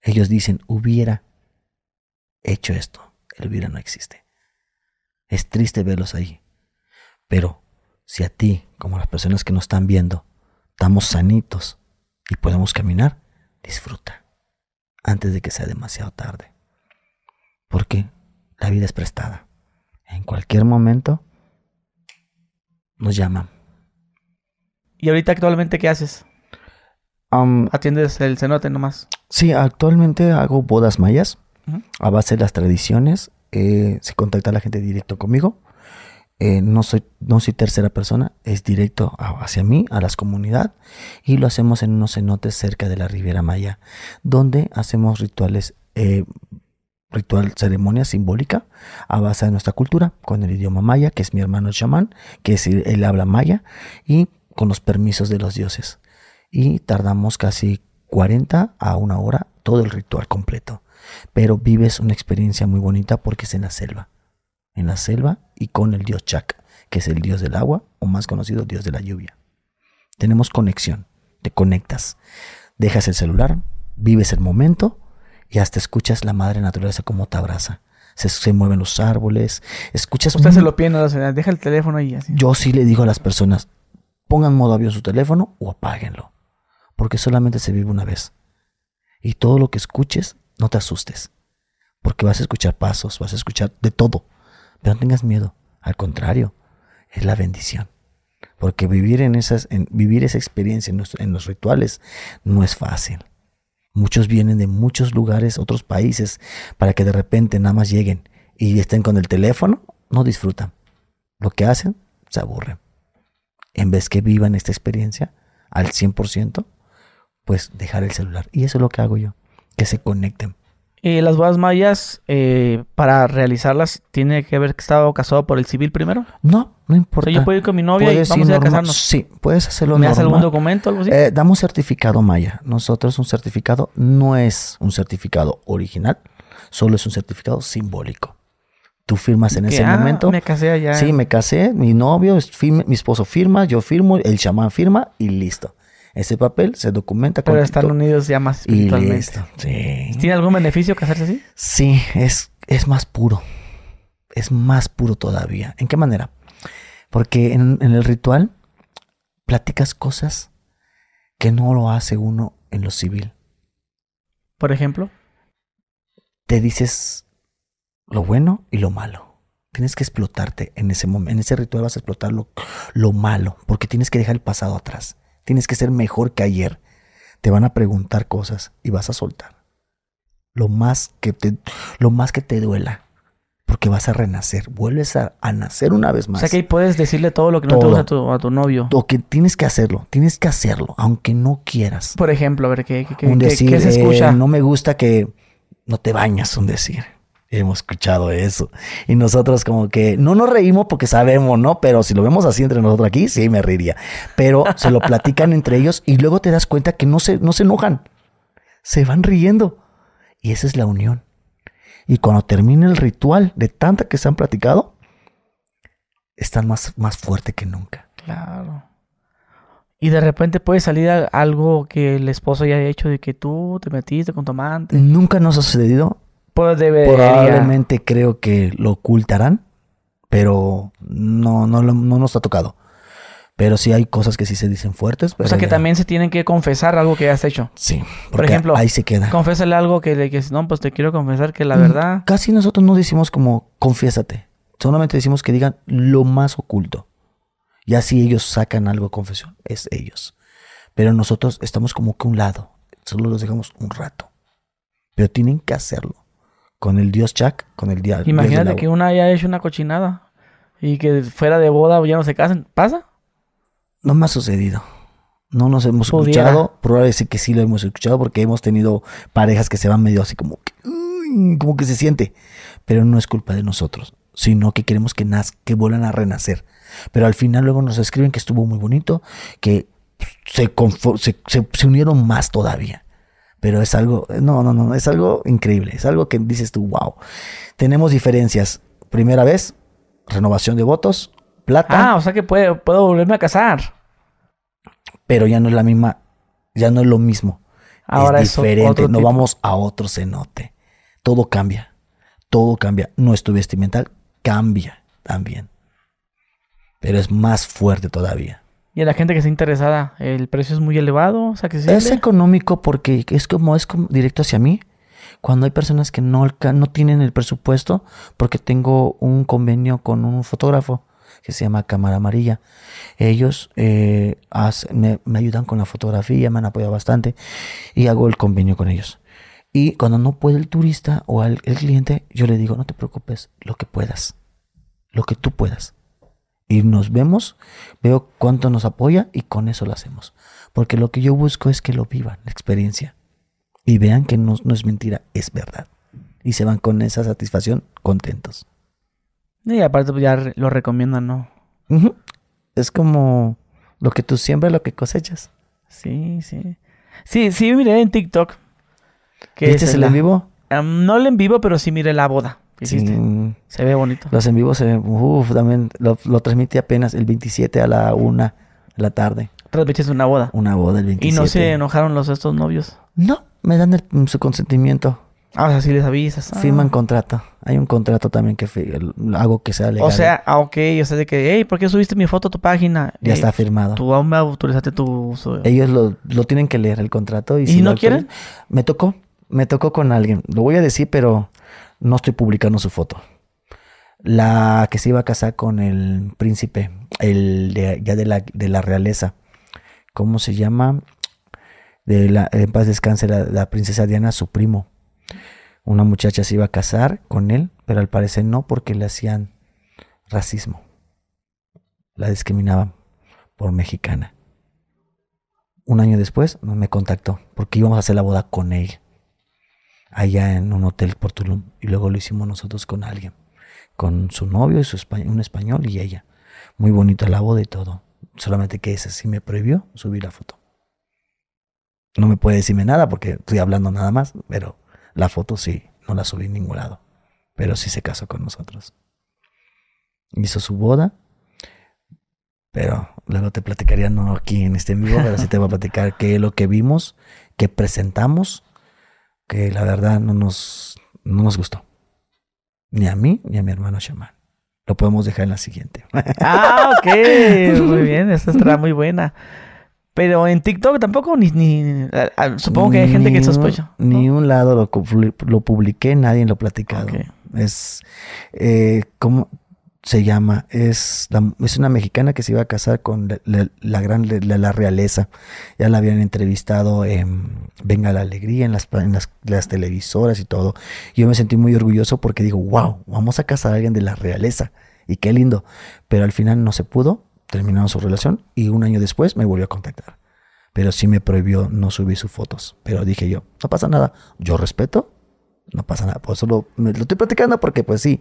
Ellos dicen, hubiera hecho esto. El hubiera no existe. Es triste verlos ahí. Pero si a ti, como las personas que nos están viendo, estamos sanitos y podemos caminar, disfruta antes de que sea demasiado tarde. Porque la vida es prestada. En cualquier momento nos llaman. ¿Y ahorita actualmente qué haces? ¿Atiendes el cenote nomás? Sí, actualmente hago bodas mayas a base de las tradiciones. Eh, se contacta la gente directo conmigo eh, no, soy, no soy tercera persona, es directo hacia mí, a las comunidades, y lo hacemos en unos cenotes cerca de la Riviera Maya, donde hacemos rituales, eh, ritual, ceremonia simbólica a base de nuestra cultura, con el idioma maya, que es mi hermano chamán, que es, él habla maya, y con los permisos de los dioses. Y tardamos casi 40 a una hora todo el ritual completo. Pero vives una experiencia muy bonita porque es en la selva en la selva y con el dios Chak, que es el dios del agua o más conocido dios de la lluvia. Tenemos conexión, te conectas, dejas el celular, vives el momento Y hasta escuchas la madre naturaleza como te abraza. Se, se mueven los árboles. Escuchas... Usted se lo pide a la señora, deja el teléfono ahí así. Yo sí le digo a las personas, pongan modo avión su teléfono o apáguenlo. Porque solamente se vive una vez. Y todo lo que escuches, no te asustes. Porque vas a escuchar pasos, vas a escuchar de todo. Pero no tengas miedo. Al contrario, es la bendición. Porque vivir en esas, en, vivir esa experiencia en los rituales no es fácil. Muchos vienen de muchos lugares, otros países, para que de repente nada más lleguen y estén con el teléfono, no disfrutan. Lo que hacen, se aburren. En vez que vivan esta experiencia al 100%, pues dejar el celular. Y eso es lo que hago yo, que se conecten. Eh, las bodas mayas, eh, para realizarlas, ¿tiene que haber estado casado por el civil primero? No, no O importa. sea, yo puedo ir con mi novia y Puedes vamos ir a ir a normal- casarnos. Sí, puedes hacerlo ¿Me hace algún normal. documento o algo así? Eh, damos certificado Maya. Nosotros un certificado no es un certificado original, solo es un certificado simbólico. Tú firmas en ese ah, momento. Me casé allá. Sí, me casé, mi novio, firme- mi esposo firma, yo firmo, el chamán firma y listo. Ese papel se documenta con Pero están título unidos ya más y espiritualmente. listo. Sí. ¿Tiene algún beneficio casarse así? Sí, es, es más puro. Es más puro todavía. ¿En qué manera? Porque en, en el ritual platicas cosas que no lo hace uno en lo civil. Por ejemplo. Te dices lo bueno y lo malo. Tienes que explotarte en ese momento. En ese ritual vas a explotar lo, lo malo, porque tienes que dejar el pasado atrás. Tienes que ser mejor que ayer. Te van a preguntar cosas y vas a soltar. Lo más que te, lo más que te duela. Porque vas a renacer. Vuelves a, a nacer una vez O más. sea que ahí puedes decirle todo lo que no te gusta a tu, a tu novio. O que tienes que hacerlo. Tienes que hacerlo, aunque no quieras. Por ejemplo, a ver, ¿qué, qué, qué- un qué- decir, qué se eh, escucha? no me gusta que no te bañas, un decir. Hemos escuchado eso. Y nosotros como que no nos reímos porque sabemos, ¿no? Pero si lo vemos así entre nosotros aquí, sí me reiría. Pero se lo platican entre ellos y luego te das cuenta que no se, no se enojan. Se van riendo. Y esa es la unión. Y cuando termina el ritual de tanta que se han platicado, están más, más fuerte que nunca. Claro. Y de repente puede salir algo que el esposo ya haya hecho de que tú te metiste con tu amante. Nunca nos ha sucedido. Pues debería. Probablemente creo que lo ocultarán, pero no, no, no nos ha tocado. Pero sí hay cosas que sí se dicen fuertes. O pero sea que ya- también se tienen que confesar algo que has hecho. Sí, Por ejemplo, ahí se queda. Confésale algo que le que no, pues te quiero confesar que la Mm, verdad. Casi nosotros no decimos como confiésate. Solamente decimos que digan lo más oculto. Ya si ellos sacan algo de confesión, es ellos. Pero nosotros estamos como que a un lado. Solo los dejamos un rato. Pero tienen que hacerlo. Con el dios Jack, con el dia- dios. del Imagínate que una haya hecho una cochinada y que fuera de boda ya no se casen. ¿Pasa? No me ha sucedido. No nos hemos Pudiera. escuchado. Probablemente que sí lo hemos escuchado porque hemos tenido parejas que se van medio así como que, como que se siente. Pero no es culpa de nosotros, sino que queremos que naz que vuelvan a renacer. Pero al final luego nos escriben que estuvo muy bonito, que se, se, se- se unieron más todavía. Pero es algo, no, no, no, es algo increíble. Es algo que dices tú, wow. Tenemos diferencias. Primera vez, renovación de votos, plata. Ah, o sea que puede, puedo volverme a casar. pero ya no es la misma, ya no es lo mismo. Ahora es diferente, no vamos a otro cenote. Todo cambia, todo cambia. Nuestro vestimental cambia también, pero es más fuerte todavía. Y a la gente que está interesada, el precio es muy elevado, o sea que sí. Es económico porque es como es como directo hacia mí. Cuando hay personas que no, no tienen el presupuesto, porque tengo un convenio con un fotógrafo que se llama Cámara Amarilla. Ellos eh, me, me ayudan con la fotografía, me han apoyado bastante y hago el convenio con ellos. Y cuando no puede el turista o el, el cliente, yo le digo, no te preocupes, lo que puedas, lo que tú puedas. Y nos vemos, veo cuánto nos apoya y con eso lo hacemos. Porque lo que yo busco es que lo vivan, la experiencia. Y vean que no, no es mentira, es verdad. Y se van con esa satisfacción contentos. Y aparte pues ya lo recomiendan, ¿no? Es como lo que tú siembras, lo que cosechas. Sí, sí. Sí, sí miré en TikTok. que ¿Viste se el en vivo? Am, no el en vivo, pero sí miré la boda. Hiciste. Se ve bonito. Los en vivo se ven, uf, también lo, lo transmití apenas el 27 a la 1 de la tarde. Transmitiste una boda. Una boda el Y 27. no se enojaron los estos novios. No, me dan el- su consentimiento. Ah, o sea, si les avisas. Ah. Firman contrato. Hay un contrato también que hago que sea legal. O sea, ah, ok, o sea, de que, hey, ¿por qué subiste mi foto a tu página? ya Eh, está firmado. Tú aún me autorizaste tu uso. Ellos lo, lo tienen que leer el contrato. ¿Y, ¿Y si no quieren? Me tocó. Me tocó con alguien. Lo voy a decir, pero no estoy publicando su foto. La que se iba a casar con el príncipe, el de, ya de la, de la realeza. ¿Cómo se llama? De la, en paz descanse la, princesa Diana, su primo. Una muchacha se iba a casar con él, pero al parecer no, porque le hacían racismo. La discriminaban por mexicana. Un año después me contactó porque íbamos a hacer la boda con ella. Allá en un hotel por Tulum. Y luego lo hicimos nosotros con alguien. Con su novio y su un español y ella. Muy bonita la boda y todo. Solamente que ese sí me prohibió subir la foto. No me puede decirme nada porque estoy hablando nada más, pero la foto sí, no la subí en ningún lado. Pero sí se casó con nosotros. Hizo su boda. Pero luego te platicaría, no aquí en este vivo, pero sí te voy a platicar qué es lo que vimos, que presentamos, que la verdad no nos, no nos gustó. Ni a mí ni a mi hermano Shaman. Lo podemos dejar en la siguiente. Ah, ok. Muy bien, esta estará muy buena. Pero en TikTok tampoco, ni. ni supongo que hay gente que un- sospecha. ¿no? Ni un lado lo, lo publiqué, nadie lo ha platicado. Es, eh, ¿cómo se llama? Es, es una mexicana que se iba a casar con la, gran la, realeza. Ya la habían entrevistado en Venga la Alegría, en las, en las, las televisoras y todo. Yo me sentí muy orgulloso porque digo, wow, vamos a casar a alguien de la realeza. Y qué lindo. Pero al final no se pudo, terminaron su relación y un año después me volvió a contactar. Pero sí me prohibió no subir sus fotos. Pero dije yo, no pasa nada. Yo respeto, no pasa nada. Por eso lo, lo estoy platicando porque pues sí,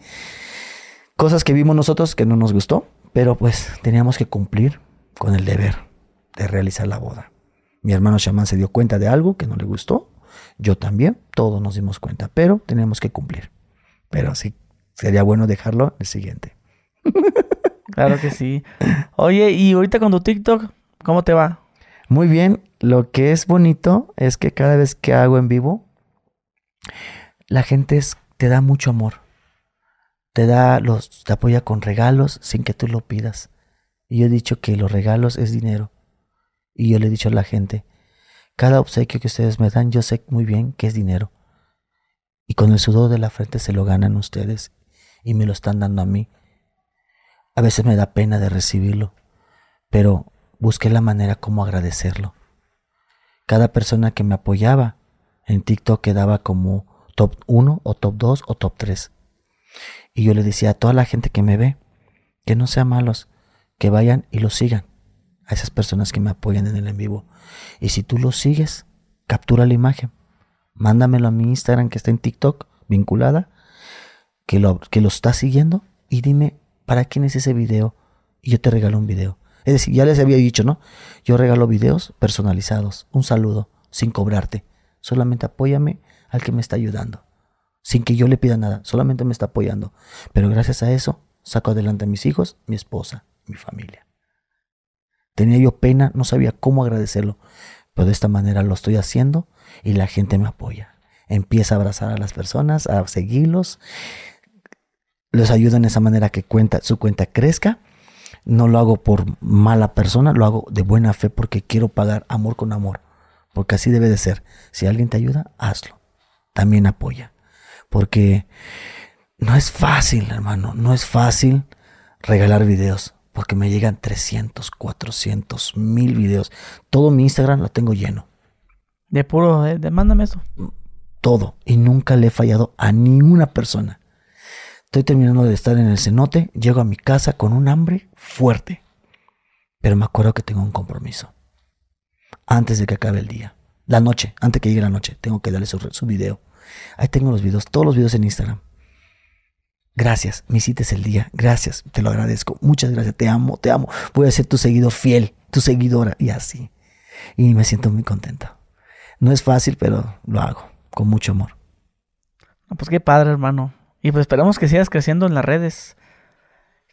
cosas que vimos nosotros que no nos gustó, pero pues teníamos que cumplir con el deber de realizar la boda. Mi hermano Shaman se dio cuenta de algo que no le gustó, yo también, todos nos dimos cuenta, pero teníamos que cumplir. Pero sí, sería bueno dejarlo el siguiente. Claro que sí. Oye, y ahorita con tu TikTok, ¿cómo te va? Muy bien, lo que es bonito es que cada vez que hago en vivo, la gente es- te da mucho amor. Te da los, te apoya con regalos sin que tú lo pidas. Y yo he dicho que los regalos es dinero. Y yo le he dicho a la gente, cada obsequio que ustedes me dan, yo sé muy bien que es dinero. Y con el sudor de la frente se lo ganan ustedes y me lo están dando a mí. A veces me da pena de recibirlo, pero busqué la manera como agradecerlo. Cada persona que me apoyaba en TikTok quedaba como top 1 o top 2 o top 3. Y yo le decía a toda la gente que me ve que no sean malos, que vayan y lo sigan a esas personas que me apoyan en el en vivo. Y si tú lo sigues, captura la imagen, mándamelo a mi Instagram que está en TikTok vinculada, que lo, que lo está siguiendo y dime para quién es ese video y yo te regalo un video. Es decir, ya les había dicho, ¿no? Yo regalo videos personalizados, un saludo, sin cobrarte. Solamente apóyame al que me está ayudando. Sin que yo le pida nada, solamente me está apoyando. Pero gracias a eso, saco adelante a mis hijos, mi esposa, mi familia. Tenía yo pena, no sabía cómo agradecerlo, pero de esta manera lo estoy haciendo y la gente me apoya. Empieza a abrazar a las personas, a seguirlos, les ayudo en esa manera que cuenta, su cuenta crezca. No lo hago por mala persona, lo hago de buena fe porque quiero pagar amor con amor. Porque así debe de ser. Si alguien te ayuda, hazlo. También apoya. Porque no es fácil, hermano. No es fácil regalar videos. Porque me llegan 300, 400, mil videos. Todo mi Instagram lo tengo lleno. De puro, eh, de- mándame eso. Todo. Y nunca le he fallado a ninguna persona. Estoy terminando de estar en el cenote. Llego a mi casa con un hambre fuerte. Pero me acuerdo que tengo un compromiso. Antes de que acabe el día. La noche, antes que llegue la noche, tengo que darle su, su video. Ahí tengo los videos, todos los videos en Instagram. Gracias, me hiciste el día. Gracias, te lo agradezco. Muchas gracias, te amo, te amo. Voy a ser tu seguidor fiel, tu seguidora y así. Y me siento muy contento. No es fácil, pero lo hago con mucho amor. Pues qué padre, hermano. Y pues esperamos que sigas creciendo en las redes.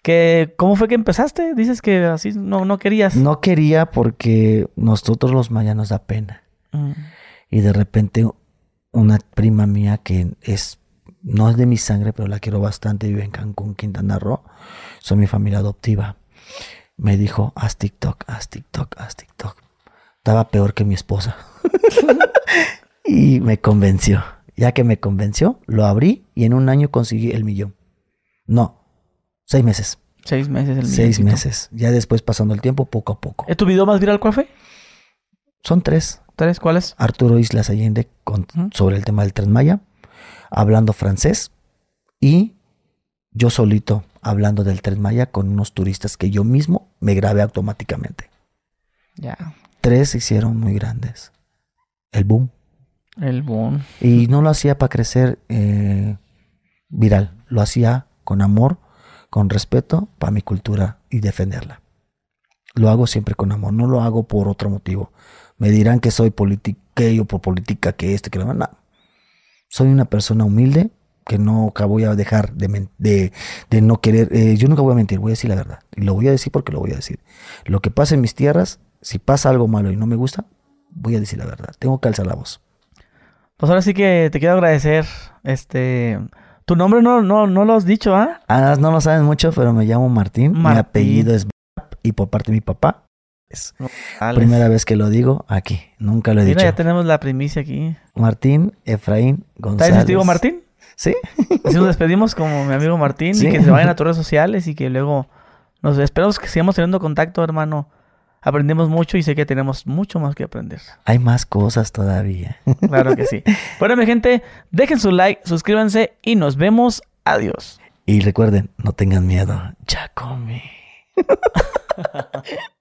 Que, ¿Cómo fue que empezaste? Dices que así no, no querías. No quería porque nosotros los mayas nos da pena. Mm. Y de repente una prima mía que es, no es de mi sangre, pero la quiero bastante, vive en Cancún, Quintana Roo. Soy mi familia adoptiva. Me dijo, haz TikTok, haz TikTok, haz TikTok. Estaba peor que mi esposa. y me convenció. Ya que me convenció, lo abrí y en un año conseguí el millón. No, seis meses. Seis meses el Seis meses. Ya después, pasando el tiempo, poco a poco. ¿Es tu video más viral cuál fue? Son tres. ¿Tres? ¿Cuáles? Arturo Islas Allende con- sobre el tema del Tren Maya, hablando francés, y yo solito hablando del Tren Maya con unos turistas que yo mismo me grabé automáticamente. Ya. Tres se hicieron muy grandes. El boom. El boom. Y no lo hacía para crecer eh, viral, lo hacía con amor, con respeto para mi cultura y defenderla. Lo hago siempre con amor, no lo hago por otro motivo. Me dirán que soy politiqueo por política, que esto, que lo no. Soy una persona humilde que nunca voy a dejar de, de, de no querer. eh, yo nunca voy a mentir, voy a decir la verdad. Y lo voy a decir porque lo voy a decir. Lo que pasa en mis tierras, si pasa algo malo y no me gusta, voy a decir la verdad. Tengo que alzar la voz. Pues ahora sí que te quiero agradecer. Este. Tu nombre no, no, no lo has dicho, ¿ah? Ah, no lo saben mucho, pero me llamo Martín. Mi Martín. apellido es y por parte de mi papá. Alex. primera vez que lo digo aquí. Nunca lo he Mira, dicho. ya tenemos la primicia aquí. Martín Efraín ¿Estás González. testigo Martín? Sí. Así nos despedimos como mi amigo Martín Sí. y que se vayan a tus redes sociales y que luego nos esperamos que sigamos teniendo contacto, hermano. Aprendemos mucho y sé que tenemos mucho más que aprender. Hay más cosas todavía. Claro que sí. Bueno, mi gente, dejen su like, suscríbanse y nos vemos. Adiós. Y recuerden, no tengan miedo. Ya comí.